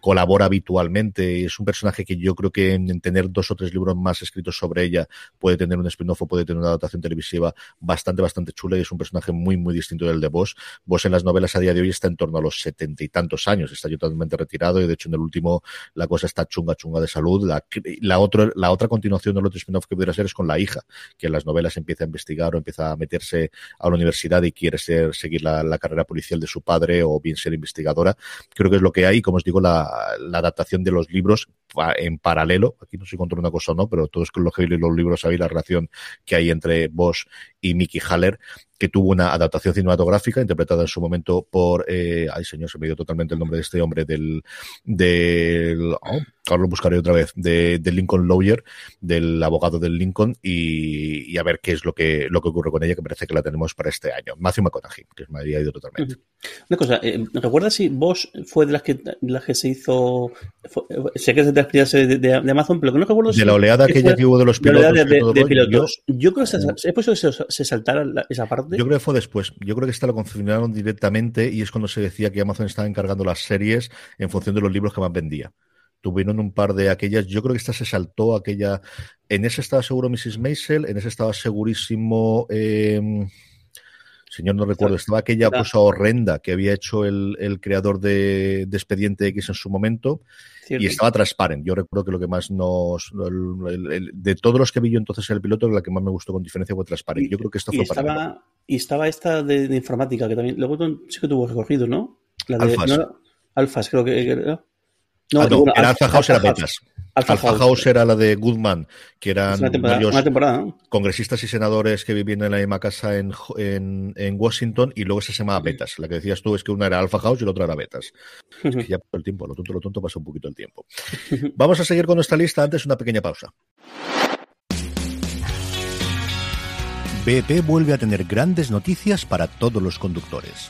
colabora habitualmente. Es un personaje que yo creo que en tener dos o tres libros más escritos sobre ella puede tener un spin-off o puede tener una adaptación televisiva bastante, bastante chula y es un personaje muy, muy distinto del de Bosch. Vos en las novelas a día de hoy está en torno a los setenta y tantos años, está totalmente retirado y de hecho en el último la cosa está chunga chunga de salud. La, la, otro, la otra continuación del otro spin-off que pudiera ser es con la hija, que en las novelas empieza a investigar o empieza a meterse a la universidad y quiere ser, seguir la, la carrera policial de su padre o bien ser Creo que es lo que hay, como os digo, la, adaptación de los libros en paralelo, aquí no sé contra una cosa o no, pero todos los que los libros sabéis la relación que hay entre Bosch y Mickey Haller, que tuvo una adaptación cinematográfica interpretada en su momento por, eh, ay señor, se me dio totalmente el nombre de este hombre, del, del, oh, ahora lo buscaré otra vez, de, del Lincoln Lawyer, del abogado del Lincoln, y, y, a ver qué es lo que, lo que ocurre con ella, que parece que la tenemos para este año. Matthew McConaughey, que me había ido totalmente. Una cosa, eh, ¿recuerdas si Bosch fue de las que, las que se hizo, sé que es de las de, de, Amazon, pero que no recuerdo si... De la oleada que, ya que hubo de los pilotos. De, de pilotos. Yo, yo, creo que se, es posible que se, se saltara esa parte yo creo que fue después. Yo creo que esta lo confirmaron directamente y es cuando se decía que Amazon estaba encargando las series en función de los libros que más vendía. Tuvieron un par de aquellas. Yo creo que esta se saltó aquella. En ese estaba seguro Mrs. Maisel, en ese estaba segurísimo. Eh, señor, no recuerdo, estaba aquella cosa horrenda que había hecho el, el creador de, de, Expediente X en su momento. Cierto. Y estaba Transparent. Yo recuerdo que lo que más nos. El, el, de todos los que vi yo entonces en el piloto, la que más me gustó con diferencia fue Transparent. Yo creo que esto fue estaba, para. Y estaba esta de, de, informática, que también. Luego sí que tuvo recorrido, ¿no? La de, Alfas. No, Alfas, creo que. que no, ah, no, era Alfa House, era Betas. Alpha, Alpha House. House. era la de Goodman, que eran una temporada, varios una temporada, ¿no? congresistas y senadores que vivían en la misma casa en, en, en, Washington, y luego se llamaba Betas. La que decías tú es que una era Alpha House y la otra era Betas. <laughs> Es que ya pasó el tiempo, lo tonto, lo tonto pasa un poquito el tiempo. <laughs> Vamos a seguir con nuestra lista, antes una pequeña pausa. BP vuelve a tener grandes noticias para todos los conductores.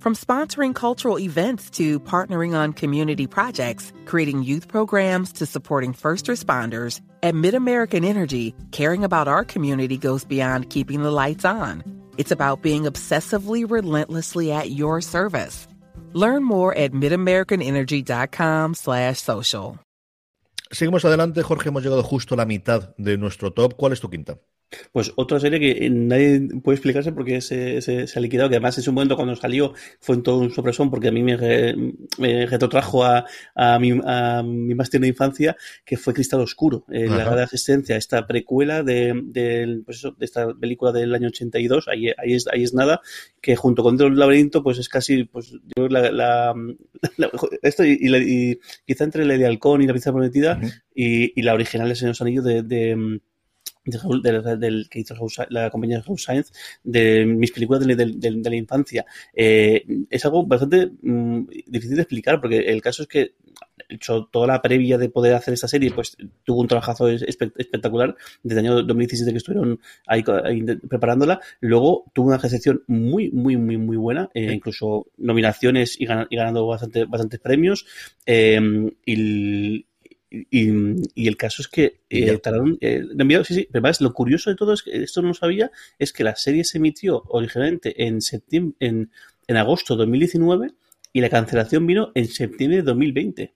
From sponsoring cultural events to partnering on community projects, creating youth programs to supporting first responders, at MidAmerican Energy, caring about our community goes beyond keeping the lights on. It's about being obsessively relentlessly at your service. Learn more at midamericanenergy.com slash social. Seguimos adelante, Jorge, hemos llegado justo a la mitad de nuestro top. ¿Cuál es tu quinta? Pues otra serie que nadie puede explicarse porque se, se, se, ha liquidado, que además en su momento cuando salió fue en todo un sorpresón porque a mí me, me retrotrajo a, a, mi, a mi más tierna infancia, que fue Cristal Oscuro, eh, la gran asistencia, esta precuela de, de, pues eso, de esta película del año 82, ahí, ahí, es, ahí es nada, que junto con el laberinto pues es casi, pues yo la, la, <laughs> la esto y, y, y, quizá entre la de Halcón y la Princesa Prometida uh -huh. y, y, la original de Señor Anillos de, de del, del, que hizo la compañía de House Science, de mis películas de, de, de la infancia. Eh, es algo bastante mmm, difícil de explicar, porque el caso es que hecho toda la previa de poder hacer esta serie, pues tuvo un trabajazo espectacular desde el año 2017 que estuvieron ahí, ahí preparándola. Luego tuvo una recepción muy, muy, muy, muy buena, eh, incluso nominaciones y, gan y ganando bastante, bastantes premios. Eh, y, y, y, el caso es que eh, tardaron, eh, enviado, sí, sí, pero además lo curioso de todo es que esto no sabía, es que la serie se emitió originalmente en septiembre, en, en agosto de 2019 y la cancelación vino en septiembre de 2020.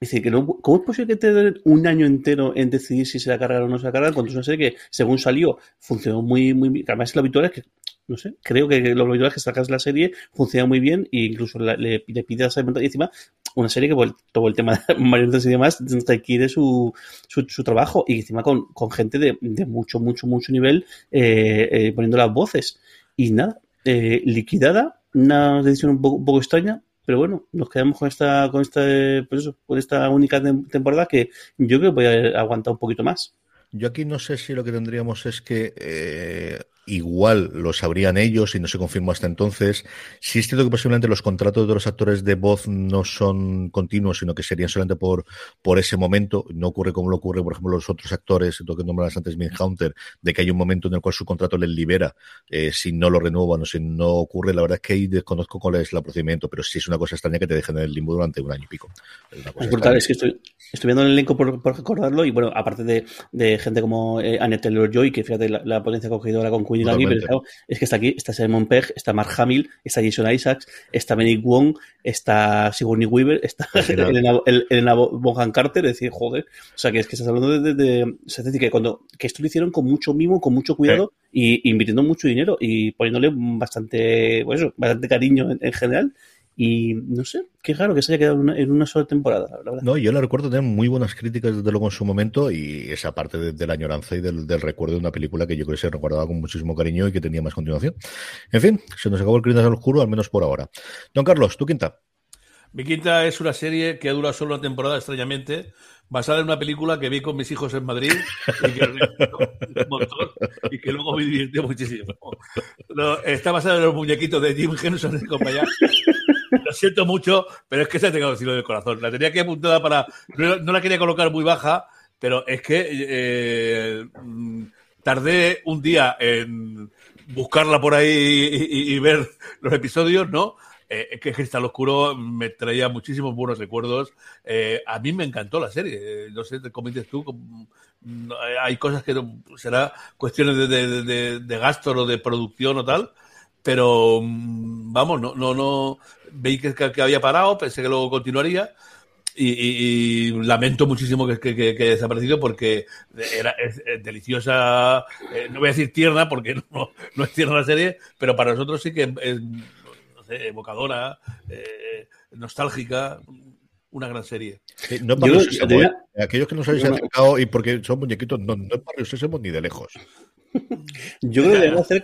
Es decir, que no, ¿cómo es posible que te den un año entero en decidir si se la cargan o no se la cargan? Cuando es una serie que, según salió, funcionó muy, muy bien. Además, lo habitual es que, no sé, creo que lo habitual es que sacas la serie, funciona muy bien e incluso la, le, le pides a y encima una serie que por todo el tema de <laughs> marionetas y demás requiere su, su, su, trabajo y encima con, con gente de, mucho, mucho, mucho nivel eh, eh, poniendo las voces. Y nada, eh, liquidada, una decisión un poco, un poco, extraña, pero bueno, nos quedamos con esta, con esta, pues con esta única temporada que yo creo que voy a aguantar un poquito más. Yo aquí no sé si lo que tendríamos es que igual lo sabrían ellos y no se confirmó hasta entonces. Si es cierto que posiblemente los contratos de los actores de voz no son continuos, sino que serían solamente por, por ese momento. No ocurre como lo ocurre, por ejemplo, los otros actores, lo que nombrabas antes, Hunter, de que hay un momento en el cual su contrato les libera eh, si no lo renuevan o si no ocurre. La verdad es que ahí desconozco cuál es el procedimiento, pero sí es una cosa extraña que te dejen en el limbo durante un año y pico. Es, es brutal, es que estoy, estoy viendo el elenco por, por recordarlo y bueno, aparte de, de gente como eh, Annette Taylor-Joy, que fíjate la, la potencia cogedora con Queen Gary, pero claro, es que está aquí, está Simon Pegg, está Mark Hamill, está Jason Isaacs, está Benny Wong, está Sigourney Weaver, está <laughs> Elena, Elena Bonham Carter, es decir, joder, o sea, que es que estás hablando de, de, de es decir, que cuando, que esto lo hicieron con mucho mimo, con mucho cuidado sí. y, invirtiendo mucho dinero y poniéndole bastante, pues eso, bastante cariño en, en general y no sé, qué raro que se haya quedado en una, en una sola temporada, la verdad. No, yo la recuerdo tener muy buenas críticas desde luego en su momento y esa parte de, de la añoranza y del, del, recuerdo de una película que yo creo que se recordaba con muchísimo cariño y que tenía más continuación. En fin, se nos acabó el Crímenes al Oscuro, al menos por ahora. Don Carlos, ¿tu quinta? Mi quinta es una serie que dura solo una temporada, extrañamente, basada en una película que vi con mis hijos en Madrid y que, un montón, y que luego me divirtió muchísimo. No, está basada en los muñequitos de Jim Henson y compañía. Lo siento mucho, pero es que se ha tenido decirlo del corazón. La tenía que apuntada para. No, la quería colocar muy baja, pero es que eh, tardé un día en buscarla por ahí y, ver los episodios, ¿no? eh, que Cristal Oscuro me traía muchísimos buenos recuerdos. Eh, a mí me encantó la serie. No sé, cómo dices tú. Hay cosas que no, será cuestiones de, de, gasto o de producción o tal. Pero vamos, no, no, no veí que, que, había parado, pensé que luego continuaría. y, lamento muchísimo que, que, que, haya desaparecido porque era es, deliciosa, eh, no voy a decir tierna porque <laughs> no, no, es tierna la serie, pero para nosotros sí que es, no sé, evocadora, eh, nostálgica, una gran serie. no Yo, ¿eh? Aquellos que nos habéis acercado y porque son muñequitos, no, no es Barrio Sésamo ni de lejos. <laughs> Yo creo que debería hacer,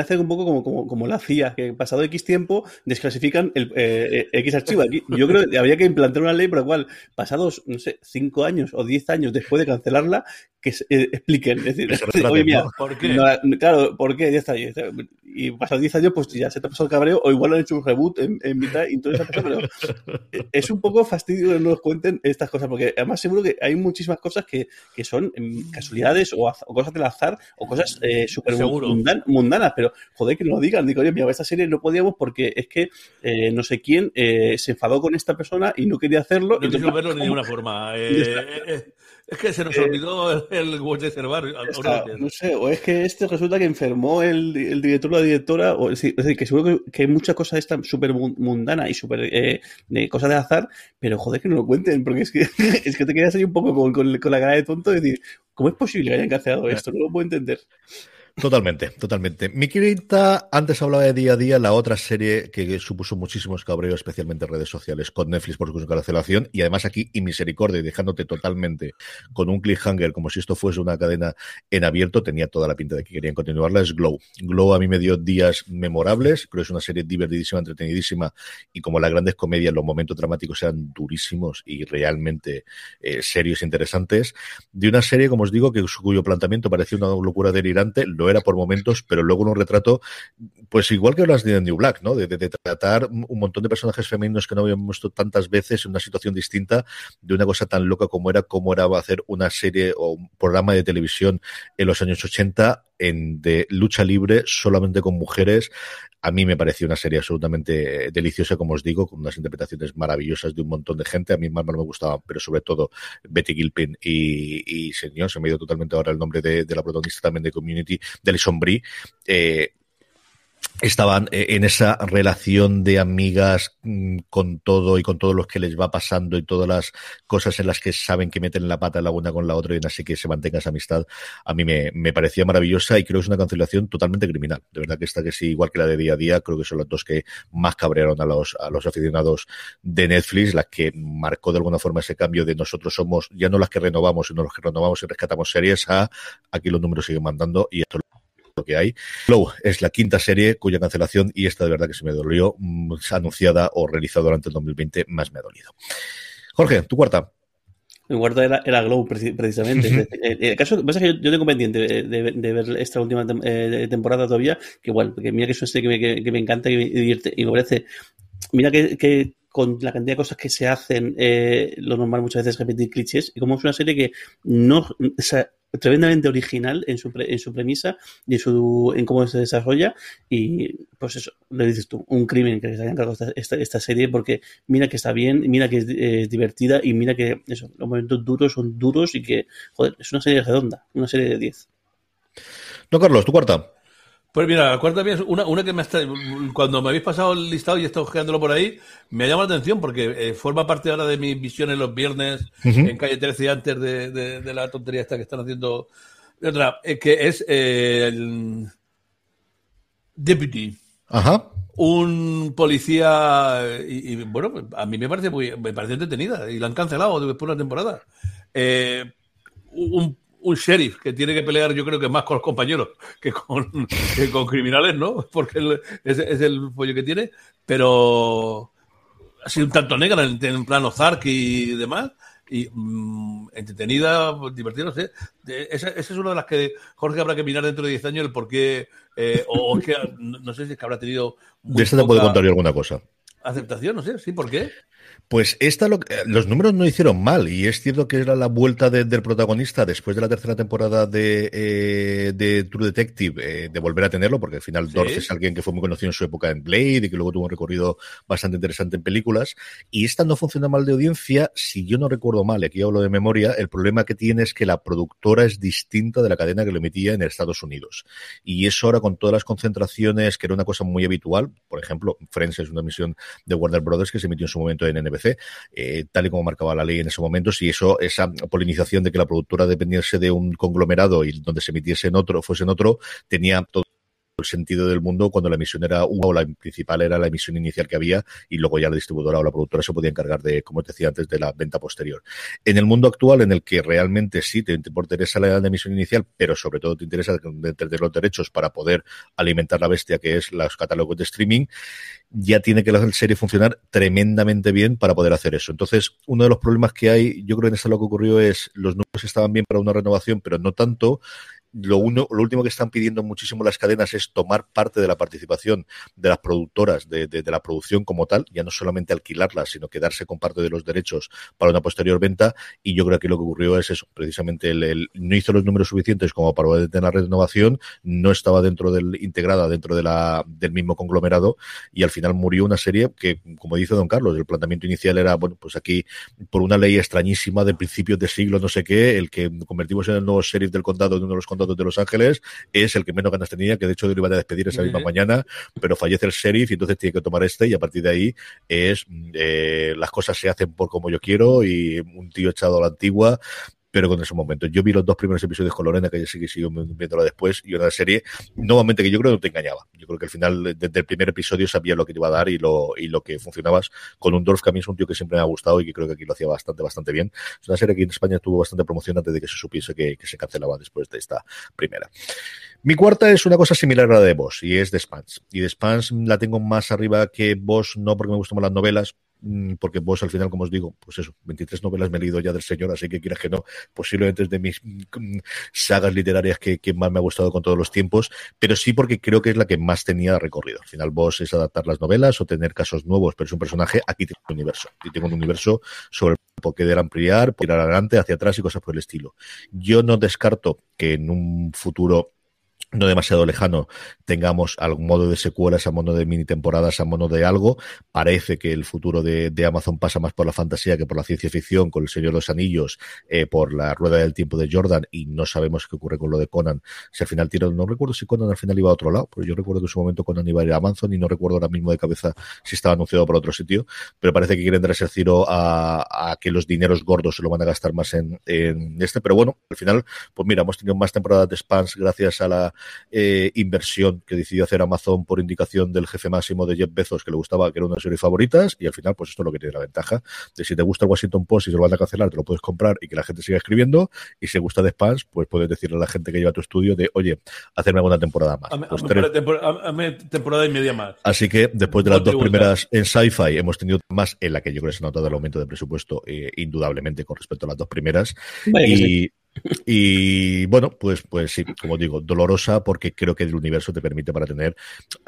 hacer un poco como, como, como, la CIA, que pasado X tiempo desclasifican el eh, X archivo. Aquí, yo creo que habría que implantar una ley por la cual, pasados, no sé, 5 años o 10 años después de cancelarla, que eh, expliquen. Es decir, <laughs> oye, mira, ¿por qué? claro, ¿por qué? Ya está. Y pasados 10 años, pues ya se te ha pasado el cabreo, o igual han hecho un reboot en, en mitad y eso. Pero es un poco fastidio que no nos cuenten estas cosas, porque además seguro que hay muchísimas cosas que, que son em, casualidades o, o cosas del azar o cosas eh, súper mundanas, pero joder que no lo digan. Digo, oye, mira, esta serie no podíamos porque es que eh, no sé quién eh, se enfadó con esta persona y no quería hacerlo. No quiso verlo de ninguna forma. Eh, es que se nos olvidó el, el Watch de no sé, o es que este resulta que enfermó el, el director o la directora, o es decir, que seguro que, hay muchas cosas esta súper mundana y súper eh, de cosas de azar, pero joder que no lo cuenten, porque es que, <laughs> es que te quedas ahí un poco con, con, con la cara de tonto y decir, ¿cómo es posible que hayan cancelado esto? No lo puedo entender. Totalmente, totalmente. Mi querida, antes hablaba de día a día, la otra serie que supuso muchísimos cabreos, especialmente en redes sociales, con Netflix por su cancelación, y además aquí y misericordia, dejándote totalmente con un cliffhanger, como si esto fuese una cadena en abierto, tenía toda la pinta de que querían continuarla, es Glow. Glow a mí me dio días memorables, creo que es una serie divertidísima, entretenidísima, y como las grandes comedias, los momentos dramáticos sean durísimos y realmente eh, serios e interesantes, de una serie, como os digo, que cuyo planteamiento parecía una locura delirante, lo era por momentos, pero luego en un retrato, pues igual que las de New Black, ¿no? De, tratar un montón de personajes femeninos que no habíamos visto tantas veces en una situación distinta, de una cosa tan loca como era, como era hacer una serie o un programa de televisión en los años 80 en, de lucha libre solamente con mujeres. A mí me pareció una serie absolutamente deliciosa, como os digo, con unas interpretaciones maravillosas de un montón de gente. A mí más no me gustaban, pero sobre todo Betty Gilpin y, señor, se me ha ido totalmente ahora el nombre de, la protagonista también de Community, de Alison Brie. Eh, estaban eh, en esa relación de amigas mm, con todo y con todos los que les va pasando y todas las cosas en las que saben que meten la pata la una con la otra y así que se mantenga esa amistad, a mí me, me, parecía maravillosa y creo que es una cancelación totalmente criminal. De verdad que esta que sí, igual que la de día a día, creo que son las dos que más cabrearon a los, a los aficionados de Netflix, las que marcó de alguna forma ese cambio de nosotros somos ya no las que renovamos, sino los que renovamos y rescatamos series a aquí los números siguen mandando y esto lo que hay. Flow es la quinta serie cuya cancelación, y esta de verdad que se me dolió, mm, anunciada o realizada durante el 2020, más me ha dolido. Jorge, tu cuarta. Mi cuarta era, era Glow, precisamente. el caso, pasa que yo, tengo pendiente de, ver esta última eh, temporada todavía, que igual, porque mira que es una serie que me, que, me encanta y me divierte y me parece. Mira que, que con la cantidad de cosas que se hacen, eh, lo normal muchas veces es repetir clichés, y como es una serie que no, o sea, tremendamente original en su, en su premisa y en, su, en cómo se desarrolla. Y pues eso, le dices tú, un crimen que se haya encargado esta, esta, serie porque mira que está bien, mira que es divertida y mira que eso, los momentos duros son duros y que, joder, es una serie redonda, una serie de 10. No, Carlos, tu cuarta. Pues mira, la cuarta es una, una que me está, cuando me habéis pasado el listado y he estado ojeándolo por ahí, me ha llamado la atención porque eh, forma parte ahora de mis visiones los viernes en calle 13 antes de, de, la tontería esta que están haciendo. Otra, eh, que es eh, el Deputy. Ajá. Un policía, y, bueno, a mí me parece muy, me parece entretenida y la han cancelado después de una temporada. un un sheriff que tiene que pelear, yo creo que más con los compañeros que con, con criminales, ¿no? Porque es, el pollo que tiene, pero ha sido un tanto negra en, en plano Zark y demás. Y mm, entretenida, divertida, no sé. Esa, es una de las que Jorge habrá que mirar dentro de 10 años el por qué, eh, o, es que no, sé si es que habrá tenido. De esta te puedo contar yo alguna cosa. Aceptación, no sé, sí, ¿por qué? Pues esta lo, los números no hicieron mal y es cierto que era la vuelta del protagonista después de la tercera temporada de, eh, de True Detective eh, de volver a tenerlo porque al final ¿Sí? es alguien que fue muy conocido en su época en Blade y que luego tuvo un recorrido bastante interesante en películas y esta no funciona mal de audiencia si yo no recuerdo mal, aquí hablo de memoria, el problema que tiene es que la productora es distinta de la cadena que lo emitía en Estados Unidos y eso ahora con todas las concentraciones que era una cosa muy habitual, por ejemplo Friends es una emisión de Warner Brothers que se emitió en su momento en NBC, eh, tal y como marcaba la ley en ese momento, si eso, esa polinización de que la productora dependiese de un conglomerado y donde se emitiese en otro, fuese en otro, tenía todo el sentido del mundo cuando la emisión era una o la principal era la emisión inicial que había y luego ya la distribuidora o la productora se podía encargar de, como te decía antes, de la venta posterior. En el mundo actual en el que realmente sí te, interesa la emisión inicial, pero sobre todo te interesa tener los derechos para poder alimentar la bestia que es los catálogos de streaming, ya tiene que la serie funcionar tremendamente bien para poder hacer eso. Entonces, uno de los problemas que hay, yo creo que en esta lo que ocurrió es los números estaban bien para una renovación, pero no tanto lo, uno, lo último que están pidiendo muchísimo las cadenas es tomar parte de la participación de las productoras de, la producción como tal, ya no solamente alquilarla, sino quedarse con parte de los derechos para una posterior venta. Y yo creo que lo que ocurrió es eso, precisamente el, no hizo los números suficientes como para poder tener la renovación, no estaba dentro del, integrada dentro del mismo conglomerado y al final murió una serie que, como dice don Carlos, el planteamiento inicial era, bueno, pues aquí por una ley extrañísima de principios de siglo, no sé qué, el que convertimos en el nuevo sheriff del condado, de uno de los condados de Los Ángeles, es el que menos ganas tenía, que de hecho lo iban a despedir esa misma mañana, pero fallece el sheriff y entonces tiene que tomar este y a partir de ahí es eh, las cosas se hacen por como yo quiero y un tío echado a la antigua pero con ese momento. Yo vi los dos primeros episodios con Lorena, que ya sí que sigo viéndola después, y una serie, nuevamente, que yo creo que no te engañaba. Yo creo que al final, desde el primer episodio, sabía lo que te iba a dar y lo, y lo que funcionabas con un Dorf, que a mí es un tío que siempre me ha gustado y que creo que aquí lo hacía bastante, bastante bien. Es una serie que en España tuvo bastante promoción antes de que se supiese que, que se cancelaba después de esta primera. Mi cuarta es una cosa similar a la de Boss, y es de Spans. Y de Spans la tengo más arriba que Boss, no porque me gustan más las novelas, porque vos al final, como os digo, pues eso, 23 novelas me he leído ya del señor, así que quieras que no, posiblemente es de mis mm, sagas literarias que, más me ha gustado con todos los tiempos, pero sí porque creo que es la que más tenía recorrido. Al final vos es adaptar las novelas o tener casos nuevos, pero es un personaje, aquí tengo un universo, y tengo un universo sobre el poder ampliar, ir adelante, hacia atrás y cosas por el estilo. Yo no descarto que en un futuro no demasiado lejano tengamos algún modo de secuelas, a modo de mini temporadas, a modo de algo. Parece que el futuro de, Amazon pasa más por la fantasía que por la ciencia ficción, con el Señor de los Anillos, eh, por la rueda del tiempo de Jordan, y no sabemos qué ocurre con lo de Conan. Si al final tira, no recuerdo si Conan al final iba a otro lado, pero yo recuerdo que en su momento Conan iba a ir a Amazon y no recuerdo ahora mismo de cabeza si estaba anunciado por otro sitio, pero parece que quieren dar ese giro a, que los dineros gordos se lo van a gastar más en, en este, pero bueno, al final, pues mira, hemos tenido más temporadas de spans gracias a la eh, inversión que decidió hacer Amazon por indicación del jefe máximo de Jeff Bezos, que le gustaba, que era una serie favoritas, y al final, pues esto es lo que tiene la ventaja de si te gusta el Washington Post y se lo van a cancelar, te lo puedes comprar y que la gente siga escribiendo, y si te gusta de Spans, pues puedes decirle a la gente que lleva tu estudio de, oye, hacerme alguna temporada más. Pues temporada y media más. Así que después de las dos primeras en Sci-Fi, hemos tenido más en la que yo creo que se ha notado el aumento de presupuesto, eh, indudablemente, con respecto a las dos primeras. y, <laughs> y bueno, pues, pues sí, como digo, dolorosa porque creo que el universo te permite para tener,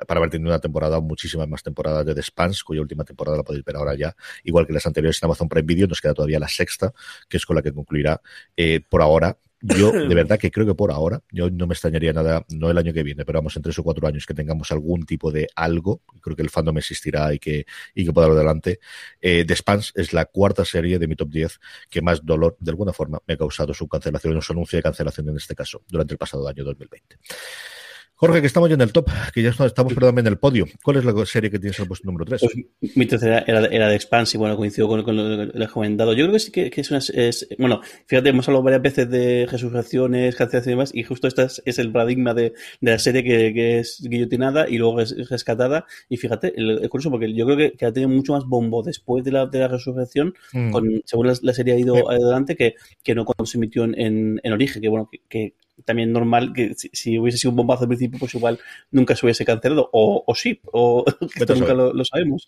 para haber tenido una temporada, muchísimas más temporadas de The Spans, cuya última temporada la podéis ver ahora ya, igual que las anteriores en Amazon Prime Video, nos queda todavía la sexta, que es con la que concluirá eh, por ahora yo, <laughs> de verdad que creo que por ahora, yo no me extrañaría nada, no el año que viene, pero vamos, en tres o cuatro años que tengamos algún tipo de algo, creo que el fandom existirá y que, y que pueda ir adelante. Eh, The Spans es la cuarta serie de mi top 10 que más dolor, de alguna forma, me ha causado su cancelación o su anuncio de cancelación en este caso, durante el pasado año 2020. Jorge, que estamos ya en el top, que ya estamos, perdón, en el podio. ¿Cuál es la serie que tienes en el puesto número 3? Pues, mi tercera era, era de Expans y bueno, coincido con, lo que he comentado. Yo creo que sí que, es una. Es, bueno, fíjate, hemos hablado varias veces de resurrecciones, cancelaciones y demás, y justo este es, el paradigma de, de, la serie que, que, es guillotinada y luego es rescatada. Y fíjate, es curioso porque yo creo que, que, ha tenido mucho más bombo después de la, de la resurrección, mm. con, según la, serie ha ido adelante, que, que no cuando se emitió en, en, origen, que bueno, que también normal que si, hubiese sido un bombazo al principio, pues igual nunca se hubiese cancelado, o, o sí, o <laughs> esto nunca lo, sabemos.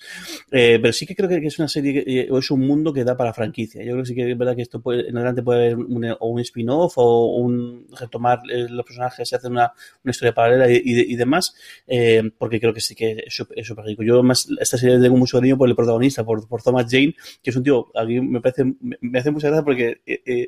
Eh, pero sí que creo que es una serie eh, o es un mundo que da para franquicia. Yo creo que sí que es verdad que esto puede, en adelante puede haber un, o un spin-off o un retomar eh, los personajes y hacer una, una historia paralela y, y, demás, porque creo que sí que es súper rico. Yo más esta serie tengo mucho cariño por el protagonista, por, por Thomas Jane, que es un tío, a mí me parece, me, hace mucha gracia porque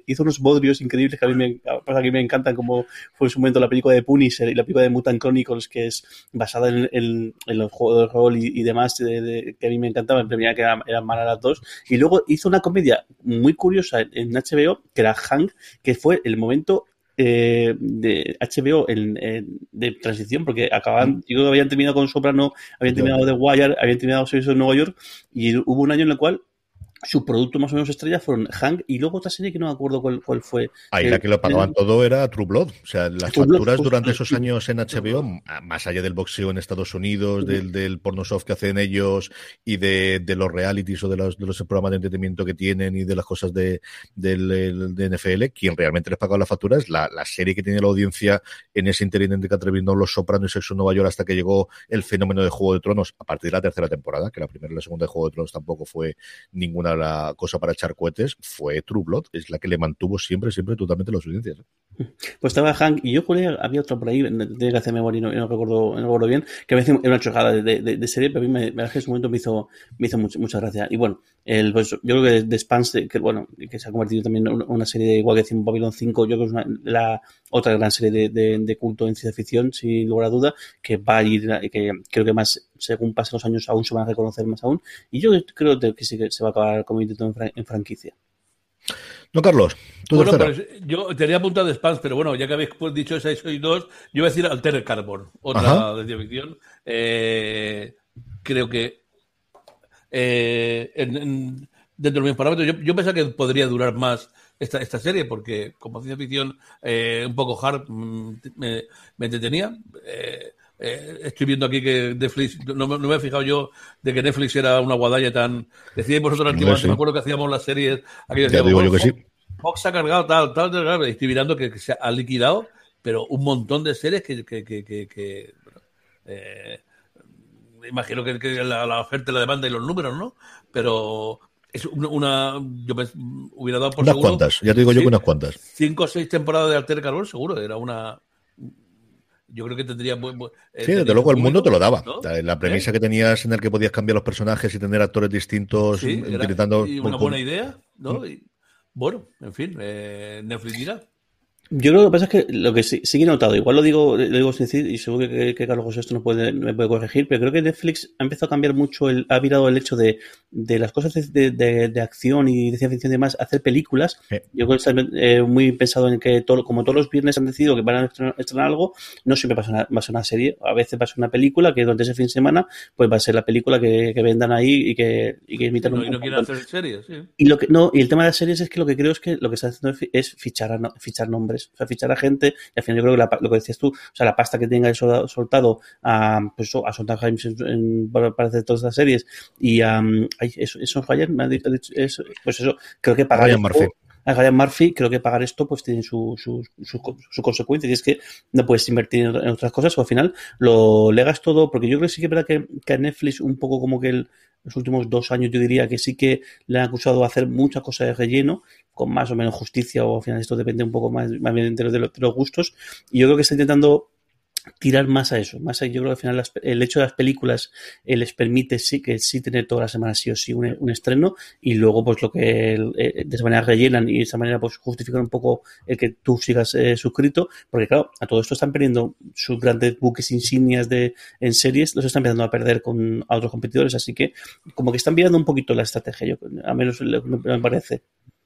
hizo unos bodrios increíbles que a mí me, a mí me encantan como fue en su momento la película de Punisher y la película de Mutant Chronicles, que es basada en, los juegos de rol y, demás, que a mí me encantaba, en primera que eran, eran malas las dos. Y luego hizo una comedia muy curiosa en HBO, que era Hank, que fue el momento eh, de HBO en, de transición, porque acaban, mm. yo habían terminado con Soprano, habían terminado The Wire, habían terminado Servicio de Nueva York, y hubo un año en el cual su producto más o menos estrella fueron Hank y luego otra serie que no me acuerdo cuál, cuál fue. Ahí la que lo pagaban todo era True Blood. O sea, las facturas durante esos años en HBO, más allá del boxeo en Estados Unidos, del, del porno soft que hacen ellos y de, de los realities o de los, de los, programas de entretenimiento que tienen y de las cosas de, del, de NFL, quien realmente les pagaba la factura es la, la serie que tiene la audiencia en ese interín entre que atreviendo Los Sopranos y Sexo en Nueva York hasta que llegó el fenómeno de Juego de Tronos a partir de la tercera temporada, que la primera y la segunda de Juego de Tronos tampoco fue ninguna la cosa para echar cohetes fue True Blood, es la que le mantuvo siempre, siempre totalmente las audiencias. Pues estaba Hank y yo Julia, había otro por ahí, tenía que hacer memoria y no, recuerdo, no recuerdo bien, que me hizo una chocada de, de, serie, pero a mí me, en ese momento me hizo, me hizo mucha, mucha gracia. Y bueno, el, pues, yo creo que The Spans, que, bueno, que se ha convertido también en una serie de igual que decimos Babylon 5, yo creo que es una, la otra gran serie de, de, culto en ciencia ficción, sin lugar a duda, que va a ir, que creo que más, según pasen los años, aún se van a reconocer más aún. Y yo creo que sí que se va a acabar convirtiendo en, en franquicia. No, Carlos, tú bueno, pues, yo tenía apuntado de Spans, pero bueno, ya que habéis pues, dicho esa y soy dos, yo voy a decir Altered Carbon, otra de ficción. Eh, creo que eh, dentro de mis parámetros, yo, yo pensaba que podría durar más esta, esta serie, porque como ciencia ficción eh, un poco hard mm, me, me entretenía. Eh, eh, estoy viendo aquí que Netflix, no, me he fijado yo de que Netflix era una guadaña tan. Decíais vosotros antiguamente, me acuerdo que hacíamos las series. Aquí ya digo yo que sí. Fox ha cargado tal, tal, tal, estoy mirando que, se ha liquidado, pero un montón de series que. que, que, que eh, imagino que, la, oferta, la demanda y los números, ¿no? Pero es una, yo hubiera dado por unas cuantas, ya te digo yo que unas cuantas. Cinco o seis temporadas de Alter Carbón, seguro, era una, yo creo que tendría eh, sí, desde luego el mundo te lo daba. La premisa ¿Eh? que tenías en el que podías cambiar los personajes y tener actores distintos utilizando. y una buena idea, ¿no? Mm. bueno, en fin, eh, Netflix dirá. Yo creo que lo que pasa es que lo que sí, sí he notado, igual lo digo, lo digo sin decir, y seguro que, Carlos José esto no puede, me puede corregir, pero creo que Netflix ha empezado a cambiar mucho, el, ha virado el hecho de, de las cosas de, de, de, acción y de ciencia ficción y demás, hacer películas. Yo creo que está eh, muy pensado en que todo, como todos los viernes han decidido que van a estrenar, algo, no siempre va a, ser una, una serie, a veces va a ser una película que durante ese fin de semana, pues va a ser la película que, que vendan ahí y que, y que emitan no, un Y no quieren hacer series, sí. Y lo que, no, y el tema de las series es que lo que creo es que lo que está haciendo es fichar, fichar nombres, o sea, fichar a gente y al final yo creo que lo que decías tú, o sea, la pasta que tenga el soltado a, pues, a James en, para hacer todas las series y a, um, eso, eso ayer me ha dicho, eso, pues eso, creo que pagar Ryan Murphy. a Ryan Murphy, creo que pagar esto pues tiene su, su, su, su, consecuencia y es que no puedes invertir en, otras cosas o al final lo legas todo, porque yo creo que sí que es verdad que, que a Netflix un poco como que el, los últimos dos años yo diría que sí que le han acusado de hacer muchas cosas de relleno con más o menos justicia o al final esto depende un poco más, más bien de los, de los gustos. Y yo creo que está intentando tirar más a eso, más a, yo creo que al final el hecho de las películas eh, les permite sí que sí tener todas las semanas sí o sí un, estreno y luego pues lo que eh, de esa manera rellenan y de esa manera pues justifican un poco el que tú sigas eh, suscrito, porque claro, a todo esto están perdiendo sus grandes buques insignias de en series, los están empezando a perder con a otros competidores, así que como que están viendo un poquito la estrategia, yo a menos me parece.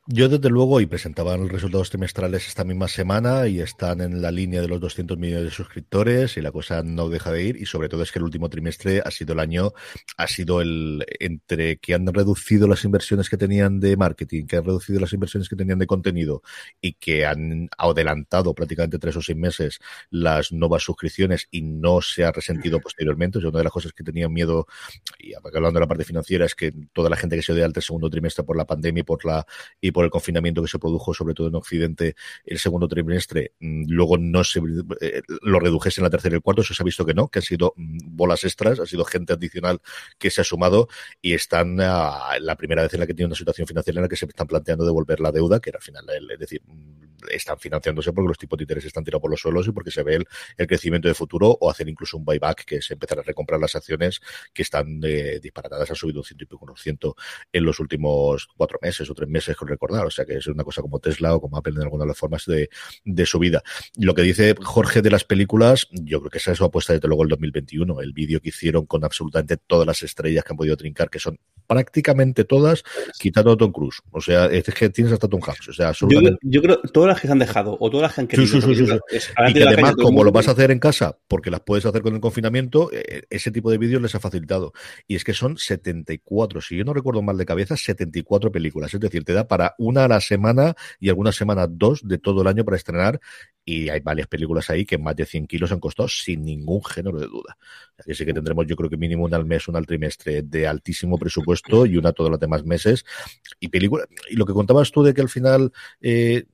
Yo, desde luego, y presentaban los resultados trimestrales esta misma semana y están en la línea de los 200 millones de suscriptores y la cosa no deja de ir. Y sobre todo es que el último trimestre ha sido el año, ha sido el entre que han reducido las inversiones que tenían de marketing, que han reducido las inversiones que tenían de contenido y que han adelantado prácticamente tres o seis meses las nuevas suscripciones y no se ha resentido posteriormente. O una de las cosas que tenían miedo, y hablando de la parte financiera, es que toda la gente que se dio al segundo trimestre por la pandemia y por la por el confinamiento que se produjo, sobre todo en Occidente, el segundo trimestre, mm, luego no se eh, lo redujese en la tercera y el cuarto, eso se ha visto que no, que han sido mm, bolas extras, ha sido gente adicional que se ha sumado y están la primera vez en la que tiene una situación financiera en la que se están planteando devolver la deuda, que era al final, es decir, están financiándose porque los tipos de interés están tirados por los suelos y porque se ve el, crecimiento de futuro o hacer incluso un buyback, que es empezar a recomprar las acciones que están eh, disparatadas, han subido un ciento y pico por ciento en los últimos cuatro meses o tres meses, con recordar. O sea que es una cosa como Tesla o como Apple en alguna de las formas de, de su vida. Lo que dice Jorge de las películas, yo creo que esa es su apuesta desde luego el 2021. El vídeo que hicieron con absolutamente todas las estrellas que han podido trincar, que son prácticamente todas, quitando a Tom Cruise. O sea, es que tienes hasta Tom Hanks. O sea, absolutamente. Yo, creo que todas las que se han dejado o todas las que han querido. y que además, como lo vas a hacer en casa, porque las puedes hacer con el confinamiento, eh, ese tipo de vídeos les ha facilitado. Y es que son 74, si yo no recuerdo mal de cabeza, 74 películas. Es decir, te da para una a la semana y algunas semanas dos de todo el año para estrenar. Y hay varias películas ahí que más de 100 kilos han costado sin ningún género de duda. Así que tendremos, yo creo que mínimo una al mes, una al trimestre de altísimo presupuesto y una todos los demás meses. Y película. Y lo que contabas tú de que al final eh,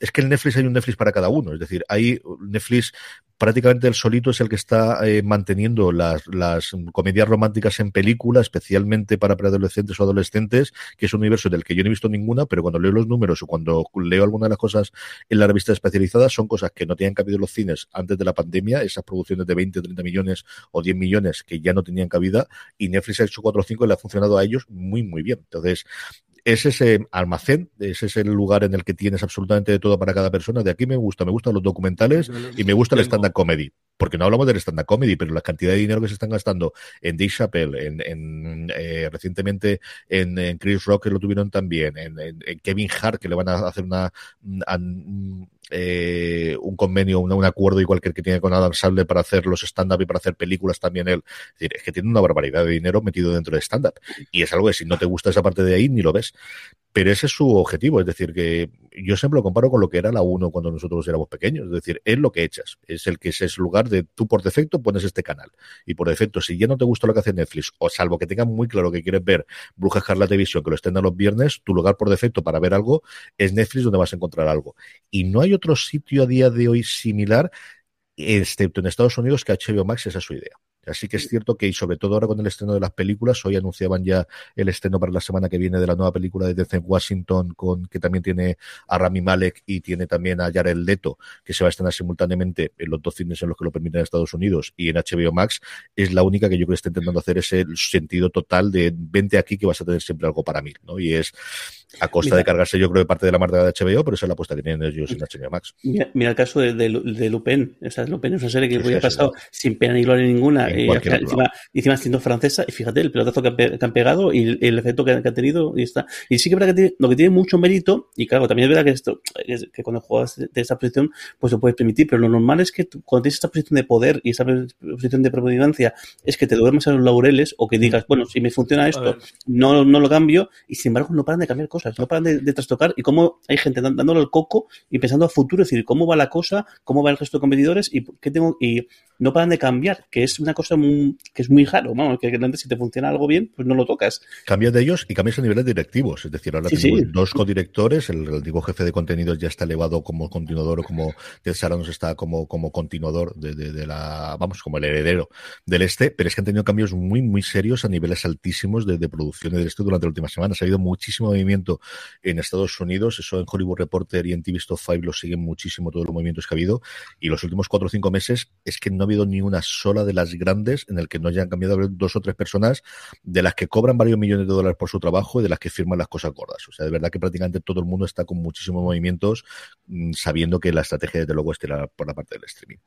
es que el Netflix hay un Netflix para cada uno. Es decir, hay Netflix prácticamente el solito es el que está eh, manteniendo las, las, comedias románticas en película, especialmente para preadolescentes o adolescentes, que es un universo del que yo no he visto ninguna, pero cuando leo los números o cuando leo alguna de las cosas en la revista especializada, son cosas que no tenían cabido en los cines antes de la pandemia, esas producciones de 20, 30 millones o 10 millones que ya no tenían cabida, y Netflix ha hecho 4 o 5 y le ha funcionado a ellos muy, muy bien. Entonces, es ese almacén, ese es el lugar en el que tienes absolutamente de todo para cada persona. De aquí me gusta, me gustan los documentales y me gusta el stand-up comedy. Porque no hablamos del stand-up comedy, pero la cantidad de dinero que se están gastando en Dave Chappelle, en, eh, recientemente en, Chris Rock, que lo tuvieron también, en, Kevin Hart, que le van a hacer una, eh, un convenio, un, acuerdo igual que que tiene con Adam Sandler para hacer los stand-up y para hacer películas también él. Es decir, es que tiene una barbaridad de dinero metido dentro de stand-up. Y es algo que si no te gusta esa parte de ahí, ni lo ves. Pero ese es su objetivo, es decir, que yo siempre lo comparo con lo que era la 1 cuando nosotros éramos pequeños, es decir, es lo que echas, es el que es el lugar de tú por defecto pones este canal y por defecto si ya no te gusta lo que hace Netflix o salvo que tengas muy claro que quieres ver Bruja Escarlata Televisión que lo estén a los viernes, tu lugar por defecto para ver algo es Netflix donde vas a encontrar algo. Y no hay otro sitio a día de hoy similar excepto en Estados Unidos que HBO Max esa es su idea. Así que es cierto que, y sobre todo ahora con el estreno de las películas, hoy anunciaban ya el estreno para la semana que viene de la nueva película de Denzel Washington, con, que también tiene a Rami Malek y tiene también a Jared Leto, que se va a estrenar simultáneamente en los dos cines en los que lo permiten Estados Unidos y en HBO Max, es la única que yo creo que está intentando hacer ese sentido total de vente aquí que vas a tener siempre algo para mí, ¿no? Y es a costa de cargarse yo creo de parte de la marca de HBO, pero esa es la apuesta que tienen ellos en HBO Max. Mira, el caso de, de, Lupin, o sea, Lupin es una serie que sí, pasado sin pena ni gloria ninguna, y encima, encima, siendo francesa, y fíjate el pelotazo que, han pegado y el efecto que, ha tenido y está. Y sí que es verdad que lo que tiene mucho mérito, y claro, también es verdad que esto, que cuando juegas de esta posición, pues lo puedes permitir, pero lo normal es que cuando tienes esta posición de poder y esta posición de predominancia, es que te duermas a los laureles o que digas, bueno, si me funciona esto, no, no lo cambio, y sin embargo no paran de cambiar cosas, no paran de, trastocar, y cómo hay gente dándole el coco y pensando a futuro, es decir, cómo va la cosa, cómo va el resto de competidores y qué tengo, y no paran de cambiar, que es una cosa que es muy raro, vamos, que antes si te funciona algo bien, pues no lo tocas. Cambias de ellos y cambias a niveles directivos, es decir, ahora tenemos dos codirectores, el, antiguo jefe de contenidos ya está elevado como continuador o como Ted Sarandos está como, como continuador de, de, la, vamos, como el heredero del este, pero es que han tenido cambios muy, muy serios a niveles altísimos de, de producción del este durante la última semana. Ha habido muchísimo movimiento en Estados Unidos, eso en Hollywood Reporter y en TV Stop 5 lo siguen muchísimo todos los movimientos que ha habido, y los últimos cuatro o cinco meses es que no ha habido ni una sola de las grandes en el que no hayan cambiado dos o tres personas de las que cobran varios millones de dólares por su trabajo y de las que firman las cosas gordas. O sea, de verdad que prácticamente todo el mundo está con muchísimos movimientos, mm, sabiendo que la estrategia desde luego es por la parte del streaming.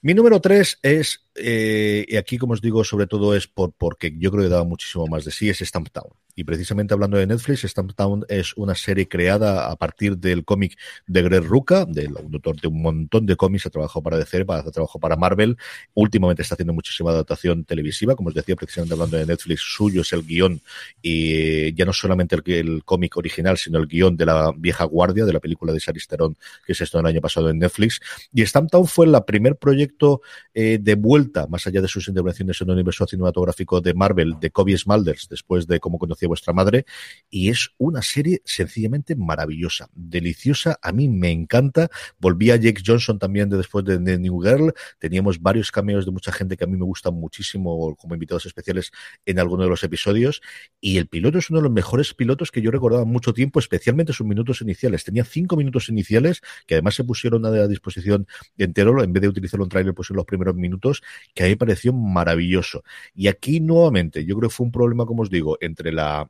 Mi número tres es, eh, y aquí como os digo, sobre todo es por, porque yo creo que dado muchísimo más de sí, es Stamptown. Y precisamente hablando de Netflix, Stamptown es una serie creada a partir del cómic de Greg Rucka, del autor de un montón de cómics, ha trabajado para DC, ha trabajado para Marvel. Últimamente está haciendo muchísima adaptación televisiva, como os decía, precisamente hablando de Netflix, suyo es el guion, y ya no solamente el, el cómic original, sino el guion de la vieja guardia, de la película de Charlize Theron, que se estrenó el año pasado en Netflix. Y Stamptown fue el primer proyecto eh, de vuelta, más allá de sus intervenciones en el universo cinematográfico de Marvel, de Kobe Smulders, después de cómo conocía vuestra madre, y es una serie sencillamente maravillosa, deliciosa, a mí me encanta. Volví a Jake Johnson también de después de The New Girl, teníamos varios cameos de mucha gente que a mí me gustan muchísimo como invitados especiales en alguno de los episodios, y el piloto es uno de los mejores pilotos que yo recordaba mucho tiempo, especialmente sus minutos iniciales. Tenía cinco minutos iniciales que además se pusieron a disposición entero, en vez de utilizarlo en trailer, en los primeros minutos, que a mí me pareció maravilloso. Y aquí nuevamente, yo creo que fue un problema, como os digo, entre la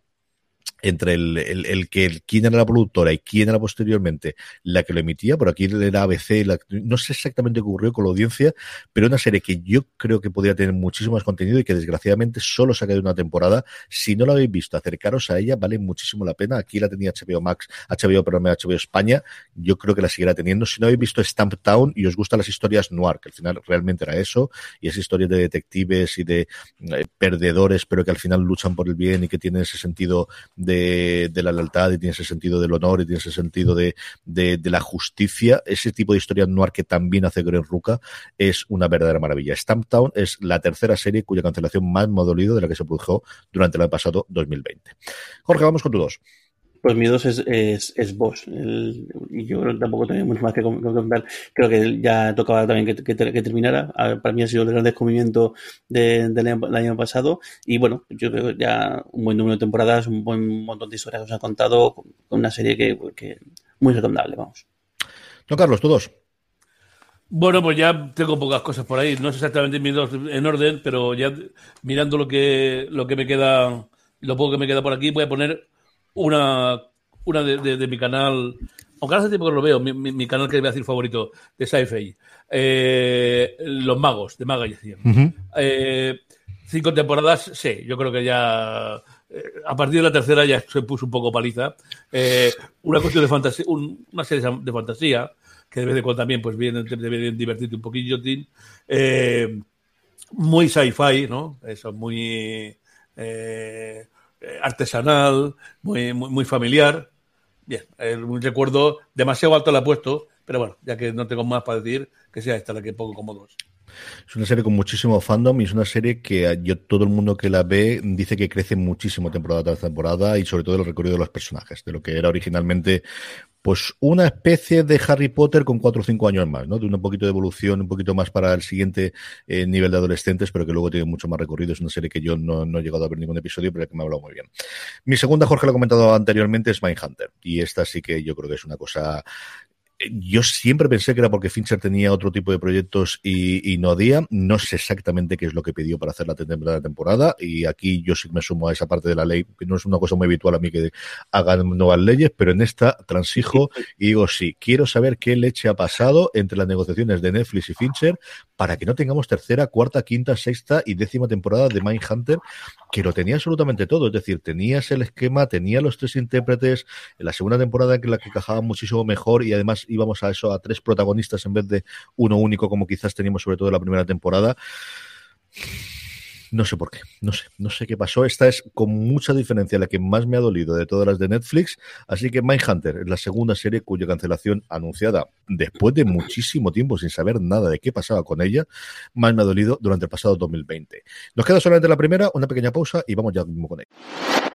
entre el, el, que quién era la productora y quién era posteriormente la que lo emitía, por aquí era ABC, no sé exactamente qué ocurrió con la audiencia, pero una serie que yo creo que podría tener muchísimo más contenido y que desgraciadamente solo se ha quedado una temporada. Si no la habéis visto, acercaros a ella, vale muchísimo la pena. Aquí la tenía HBO Max, HBO, perdón, HBO España, yo creo que la seguirá teniendo. Si no habéis visto Stamp Town y os gustan las historias noir, que al final realmente era eso, y es historia de detectives y de eh, perdedores, pero que al final luchan por el bien y que tienen ese sentido de, la lealtad y tiene ese sentido del honor y tiene ese sentido de, la justicia. Ese tipo de historia noir que también hace Greg Ruca es una verdadera maravilla. Stamptown es la tercera serie cuya cancelación más me de la que se produjo durante el año pasado 2020. Jorge, vamos con tu dos. Pues mi dos es, es, es Bosch. y yo creo que tampoco tenía mucho más que comentar. Creo que ya tocaba también que, que, terminara. Para mí ha sido el gran descubrimiento del año pasado. Y bueno, yo creo que ya un buen número de temporadas, un buen montón de historias que os ha contado, con una serie que, que muy recomendable, vamos. No, Carlos, tú dos. Bueno, pues ya tengo pocas cosas por ahí. No sé exactamente mis dos en orden, pero ya mirando lo que, lo que me queda, lo poco que me queda por aquí, voy a poner una, una de, mi canal, aunque hace tiempo que lo veo, mi, canal que voy a decir favorito de sci-fi, eh, Los Magos, de Maga y eh, cinco temporadas, sí, yo creo que ya eh, a partir de la tercera ya se puso un poco paliza. una cuestión de fantasía, una serie de fantasía, que de vez en cuando también pues viene, debe divertirte un poquillo, muy sci-fi, ¿no? Eso, muy eh, artesanal, muy, muy, familiar. Bien, un recuerdo demasiado alto la he puesto, pero bueno, ya que no tengo más para decir, que sea esta la que pongo como dos. Es una serie con muchísimo fandom y es una serie que yo todo el mundo que la ve dice que crece muchísimo temporada tras temporada y sobre todo el recorrido de los personajes, de lo que era originalmente pues una especie de Harry Potter con cuatro o cinco años más, ¿no? De un poquito de evolución, un poquito más para el siguiente eh, nivel de adolescentes, pero que luego tiene mucho más recorrido. Es una serie que yo no, he llegado a ver ningún episodio, pero que me ha hablado muy bien. Mi segunda, Jorge lo ha comentado anteriormente, es Mindhunter. Y esta sí que yo creo que es una cosa yo siempre pensé que era porque Fincher tenía otro tipo de proyectos y, no había. No sé exactamente qué es lo que pidió para hacer la temporada temporada. Y aquí yo sí me sumo a esa parte de la ley, que no es una cosa muy habitual a mí que hagan nuevas leyes, pero en esta transijo y digo sí, quiero saber qué leche ha pasado entre las negociaciones de Netflix y Fincher para que no tengamos tercera, cuarta, quinta, sexta y décima temporada de Mindhunter, que lo tenía absolutamente todo. Es decir, tenías el esquema, tenía los tres intérpretes, en la segunda temporada en la que cajaba muchísimo mejor y además íbamos a eso, a tres protagonistas en vez de uno único, como quizás teníamos sobre todo en la primera temporada. No sé por qué, no sé, no sé qué pasó. Esta es con mucha diferencia la que más me ha dolido de todas las de Netflix. Así que Mindhunter es la segunda serie cuya cancelación anunciada después de muchísimo tiempo sin saber nada de qué pasaba con ella, más me ha dolido durante el pasado 2020. Nos queda solamente la primera, una pequeña pausa y vamos ya mismo con ella.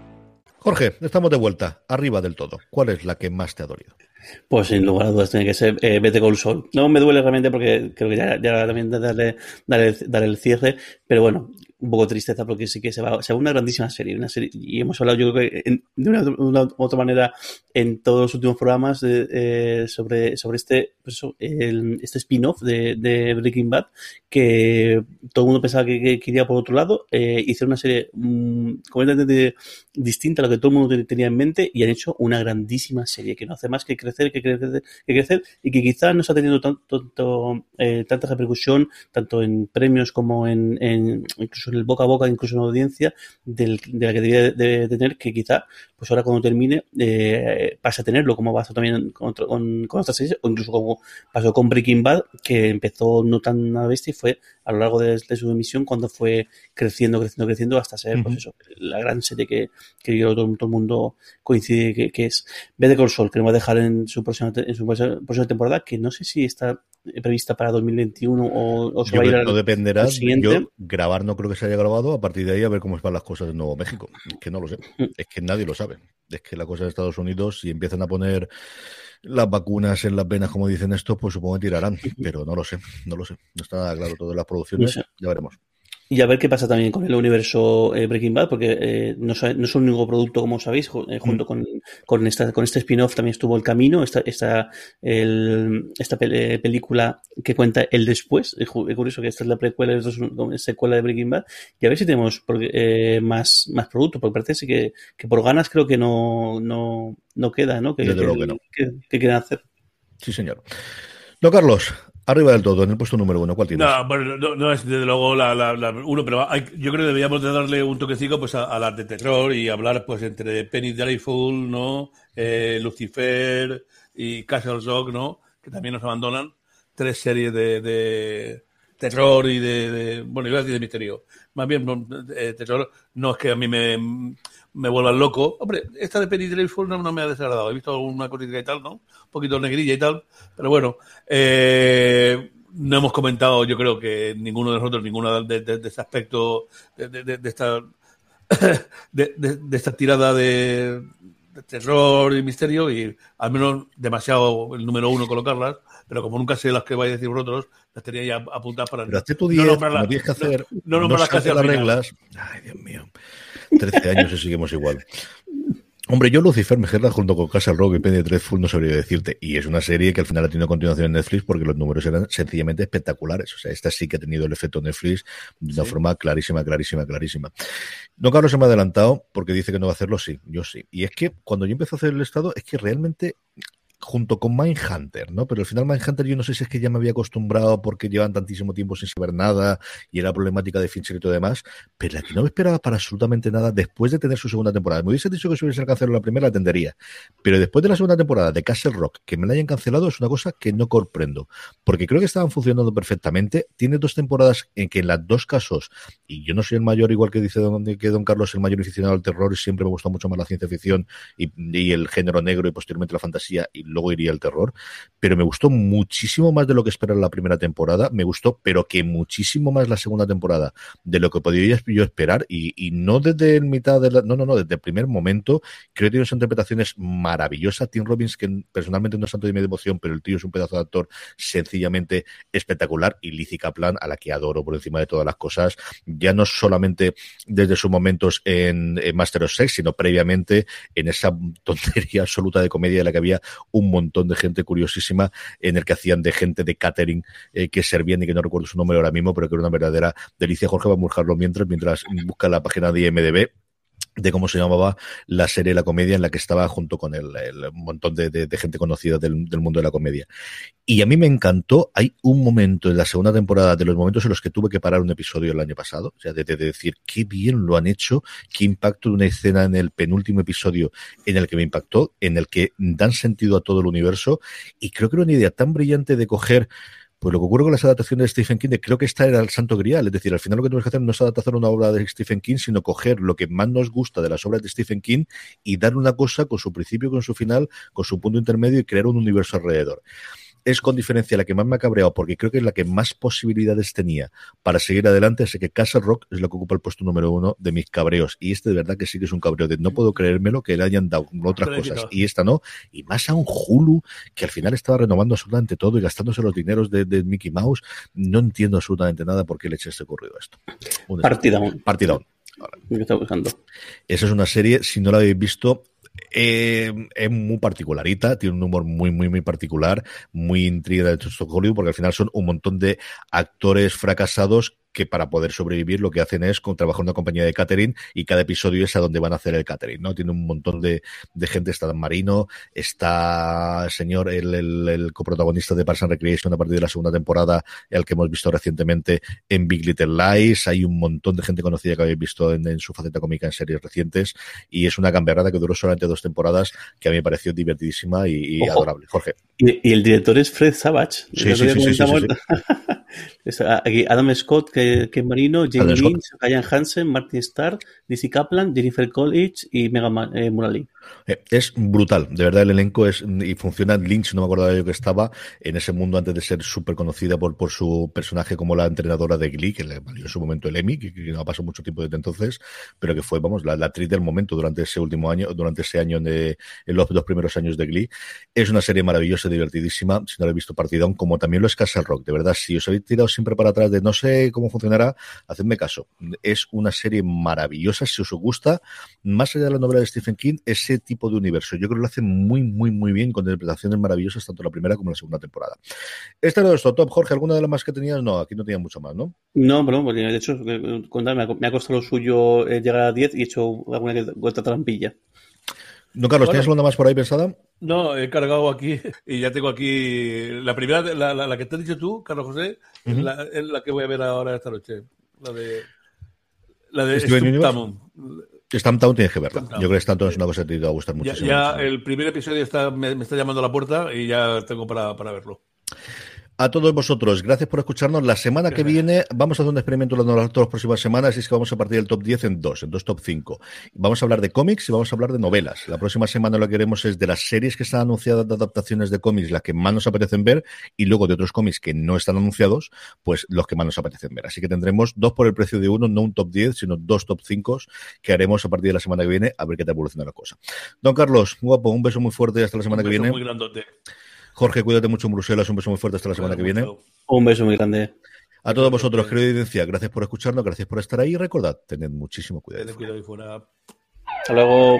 Jorge, estamos de vuelta, arriba del todo. ¿Cuál es la que más te ha dolido? Pues sin lugar a dudas tiene que ser eh, Vete con Sol. No me duele realmente porque creo que ya, ya también darle, darle, darle el cierre, pero bueno, un poco tristeza porque sí que se va, se va una grandísima serie, una serie, y hemos hablado yo creo que de una, una, otra manera en todos los últimos programas de, eh, sobre, sobre este, pues este spin-off de, de, Breaking Bad, que todo el mundo pensaba que, que, iría por otro lado, eh, hicieron una serie mm, completamente distinta a lo que todo el mundo tenía en mente y han hecho una grandísima serie que no hace más que crecer que crecer, que crecer y que quizás no está teniendo tanto, eh, tanta repercusión, tanto en premios como en, incluso en el boca a boca, incluso en audiencia, del, de la que debía de, tener, que quizá, pues ahora cuando termine, eh, pase a tenerlo, como pasó también con, con, con otras series, o incluso como pasó con Breaking Bad, que empezó no tan a bestia y fue a lo largo de, su emisión cuando fue creciendo, creciendo, creciendo hasta ser, pues eso, la gran serie que, que todo, todo, el mundo coincide que, es Better Call Sol, que nos va a dejar en su próxima, en su próxima temporada, que no sé si está prevista para 2021 o, o se va a ir al, dependerá. Yo grabar no creo que se haya grabado. A partir de ahí a ver cómo van las cosas en Nuevo México. que no lo sé. Mm. Es que nadie lo sabe. Es que la cosa de Estados Unidos, si empiezan a poner las vacunas en las venas, como dicen estos, pues supongo que tirarán. <laughs> Pero no lo sé. No lo sé. No está nada claro todas las producciones. Ya veremos. Y a ver qué pasa también con el universo eh, Breaking Bad, porque eh, no, no, es un único producto, como sabéis, eh, junto mm. con, con, esta, con este spin-off también estuvo El Camino, esta, esta, el, esta película que cuenta el después. Es curioso que esta es la precuela, es una secuela de Breaking Bad. Y a ver si tenemos más, más producto, porque parece que, que por ganas creo que no, no, no queda, ¿no? Que, Desde que, no. que, quieran hacer. Sí, señor. No, Carlos, Arriba del todo, en el puesto número uno, ¿cuál tienes? No, bueno, no, es desde luego la, uno, pero yo creo que deberíamos de darle un toquecito pues, a, la de terror y hablar pues entre Penny Dreadful, ¿no? Eh, Lucifer y Castle Rock, ¿no? Que también nos abandonan. Tres series de, de terror y de, bueno, iba a decir de misterio. Más bien, eh, terror no es que a mí me, me vuelvan loco. Hombre, esta de Penny Dreadful no, no, me ha desagradado. He visto alguna cosita y tal, ¿no? Un poquito negrilla y tal. Pero bueno, eh, no hemos comentado, yo creo que ninguno de nosotros, ninguno de, de, este aspecto, de, esta, <coughs> de, esta tirada de, terror y misterio y al menos demasiado el número uno colocarlas, pero como nunca sé las que vais a decir vosotros, las tenía ya apuntadas para... Pero hazte tu día, no, no, tienes que hacer, no, no, no las, las reglas. Ay, Dios mío. 13 años y seguimos igual. Hombre, yo Lucifer me queda junto con Castle Rock y Penny Dreadful no sabría decirte. Y es una serie que al final ha tenido continuación en Netflix porque los números eran sencillamente espectaculares. O sea, esta sí que ha tenido el efecto Netflix de una forma clarísima, clarísima, clarísima. Don Carlos se me ha adelantado porque dice que no va a hacerlo, sí, yo sí. Y es que cuando yo empecé a hacer el estado, es que realmente junto con Mindhunter, ¿no? Pero al final Mindhunter yo no sé si es que ya me había acostumbrado porque llevan tantísimo tiempo sin saber nada y era problemática de Fincher y todo demás, pero la que no me esperaba para absolutamente nada después de tener su segunda temporada. Me hubiese dicho que si hubiese cancelado la primera, la atendería. Pero después de la segunda temporada de Castle Rock, que me la hayan cancelado es una cosa que no comprendo, porque creo que estaban funcionando perfectamente. Tiene dos temporadas en que en los dos casos, y yo no soy el mayor, igual que dice don, que don Carlos, el mayor aficionado al terror y siempre me gusta mucho más la ciencia ficción y, y el género negro y posteriormente la fantasía y luego iría el terror, pero me gustó muchísimo más de lo que esperaba la primera temporada, me gustó, pero que muchísimo más la segunda temporada de lo que podía yo esperar y, no desde el mitad de la, no, no, no, desde el primer momento, creo que tiene unas interpretaciones maravillosas, Tim Robbins, que personalmente no es tanto de mi devoción, pero el tío es un pedazo de actor sencillamente espectacular y Lizzie Kaplan, a la que adoro por encima de todas las cosas, ya no solamente desde sus momentos en, en Master of Sex, sino previamente en esa <laughs> tontería absoluta de comedia de la que había un montón de gente curiosísima en el que hacían de gente de catering eh, que servían y que no recuerdo su nombre ahora mismo, pero que era una verdadera delicia. Jorge va a buscarlo mientras, mientras busca la página de IMDB de cómo se llamaba la serie La Comedia en la que estaba junto con el, montón de, gente conocida del, mundo de la comedia. Y a mí me encantó, hay un momento en la segunda temporada, de los momentos en los que tuve que parar un episodio el año pasado, o sea, de, decir qué bien lo han hecho, qué impacto de una escena en el penúltimo episodio en el que me impactó, en el que dan sentido a todo el universo, y creo que era una idea tan brillante de coger pues lo que ocurre con las adaptaciones de Stephen King, creo que esta era el santo grial. Es decir, al final lo que tenemos que hacer no es adaptar una obra de Stephen King, sino coger lo que más nos gusta de las obras de Stephen King y dar una cosa con su principio, con su final, con su punto intermedio y crear un universo alrededor es con diferencia la que más me ha cabreado, porque creo que es la que más posibilidades tenía para seguir adelante, así que Castle Rock es lo que ocupa el puesto número uno de mis cabreos. Y este de verdad que sí que es un cabreo de no puedo creérmelo que le hayan dado otras cosas y esta no. Y más a un Hulu que al final estaba renovando absolutamente todo y gastándose los dineros de, Mickey Mouse. No entiendo absolutamente nada por qué le eché este corrido a esto. Partida. Partida. Esa es una serie, si no la habéis visto, eh, es muy particularita, tiene un humor muy, muy, muy particular, muy intriga de Hollywood, porque al final son un montón de actores fracasados que para poder sobrevivir lo que hacen es con, trabajar en una compañía de catering y cada episodio es a donde van a hacer el catering, ¿no? Tiene un montón de, de gente, está Dan Marino, está el señor, el, el, coprotagonista de Parks and Recreation a partir de la segunda temporada, el que hemos visto recientemente en Big Little Lies, hay un montón de gente conocida que habéis visto en, su faceta cómica en series recientes y es una cambiarrada que duró solamente dos temporadas que a mí me pareció divertidísima y, adorable. Jorge. Y, el director es Fred Savage. Sí, sí, sí, sí, <laughs> Aquí Adam Scott, Ken Marino, Jamie Lynch, Ryan Hansen, Martin Starr, Dizzy Kaplan, Jennifer Coolidge y Megan eh, Murali. Eh, es brutal, de verdad el elenco es y funciona. Lynch, no me acordaba yo que estaba en ese mundo antes de ser súper conocida por, por su personaje como la entrenadora de Glee, que le valió en su momento el Emmy, que, no ha pasado mucho tiempo desde entonces, pero que fue, vamos, la, actriz del momento durante ese último año, durante ese año de en los dos primeros años de Glee. Es una serie maravillosa, divertidísima, si no la he visto partidón, como también lo es Castle Rock, de verdad, si os habéis tirado siempre para atrás de no sé cómo funcionará, hacedme caso. Es una serie maravillosa, si os gusta, más allá de la novela de Stephen King, ese tipo de universo. Yo creo que lo hace muy, muy, muy bien, con interpretaciones maravillosas, tanto la primera como la segunda temporada. Este era nuestro top, Jorge. ¿Alguna de las más que tenías? No, aquí no tenía mucho más, ¿no? No, pero de hecho, me ha costado lo suyo eh, llegar a 10 y he hecho alguna otra trampilla. No, Carlos, ¿tienes alguna más por ahí pensada? No, he cargado aquí y ya tengo aquí la primera, la, la, que te has dicho tú, Carlos José, es, la, que voy a ver ahora esta noche. La de. La de Stamptown tienes que verla. Yo creo que Stamptown es una cosa que te va a gustar mucho. Ya, el primer episodio está, me, está llamando a la puerta y ya tengo para, para verlo. A todos vosotros, gracias por escucharnos. La semana que viene vamos a hacer un experimento las dos próximas semanas y es que vamos a partir del top 10 en dos, en dos top 5. Vamos a hablar de cómics y vamos a hablar de novelas. La próxima semana lo que queremos es de las series que están anunciadas de adaptaciones de cómics, las que más nos apetecen ver, y luego de otros cómics que no están anunciados, pues los que más nos apetecen ver. Así que tendremos dos por el precio de uno, no un top 10, sino dos top 5 que haremos a partir de la semana que viene a ver qué te evoluciona la cosa. Don Carlos, guapo, un beso muy fuerte y hasta la semana que viene. Muy grandote. Jorge, cuídate mucho en Bruselas. Un beso muy fuerte hasta la semana que viene. Un beso muy grande. A todos vosotros, querida audiencia, gracias por escucharnos, gracias por estar ahí y recordad, tened muchísimo cuidado. Tened cuidado y fuera. Hasta luego.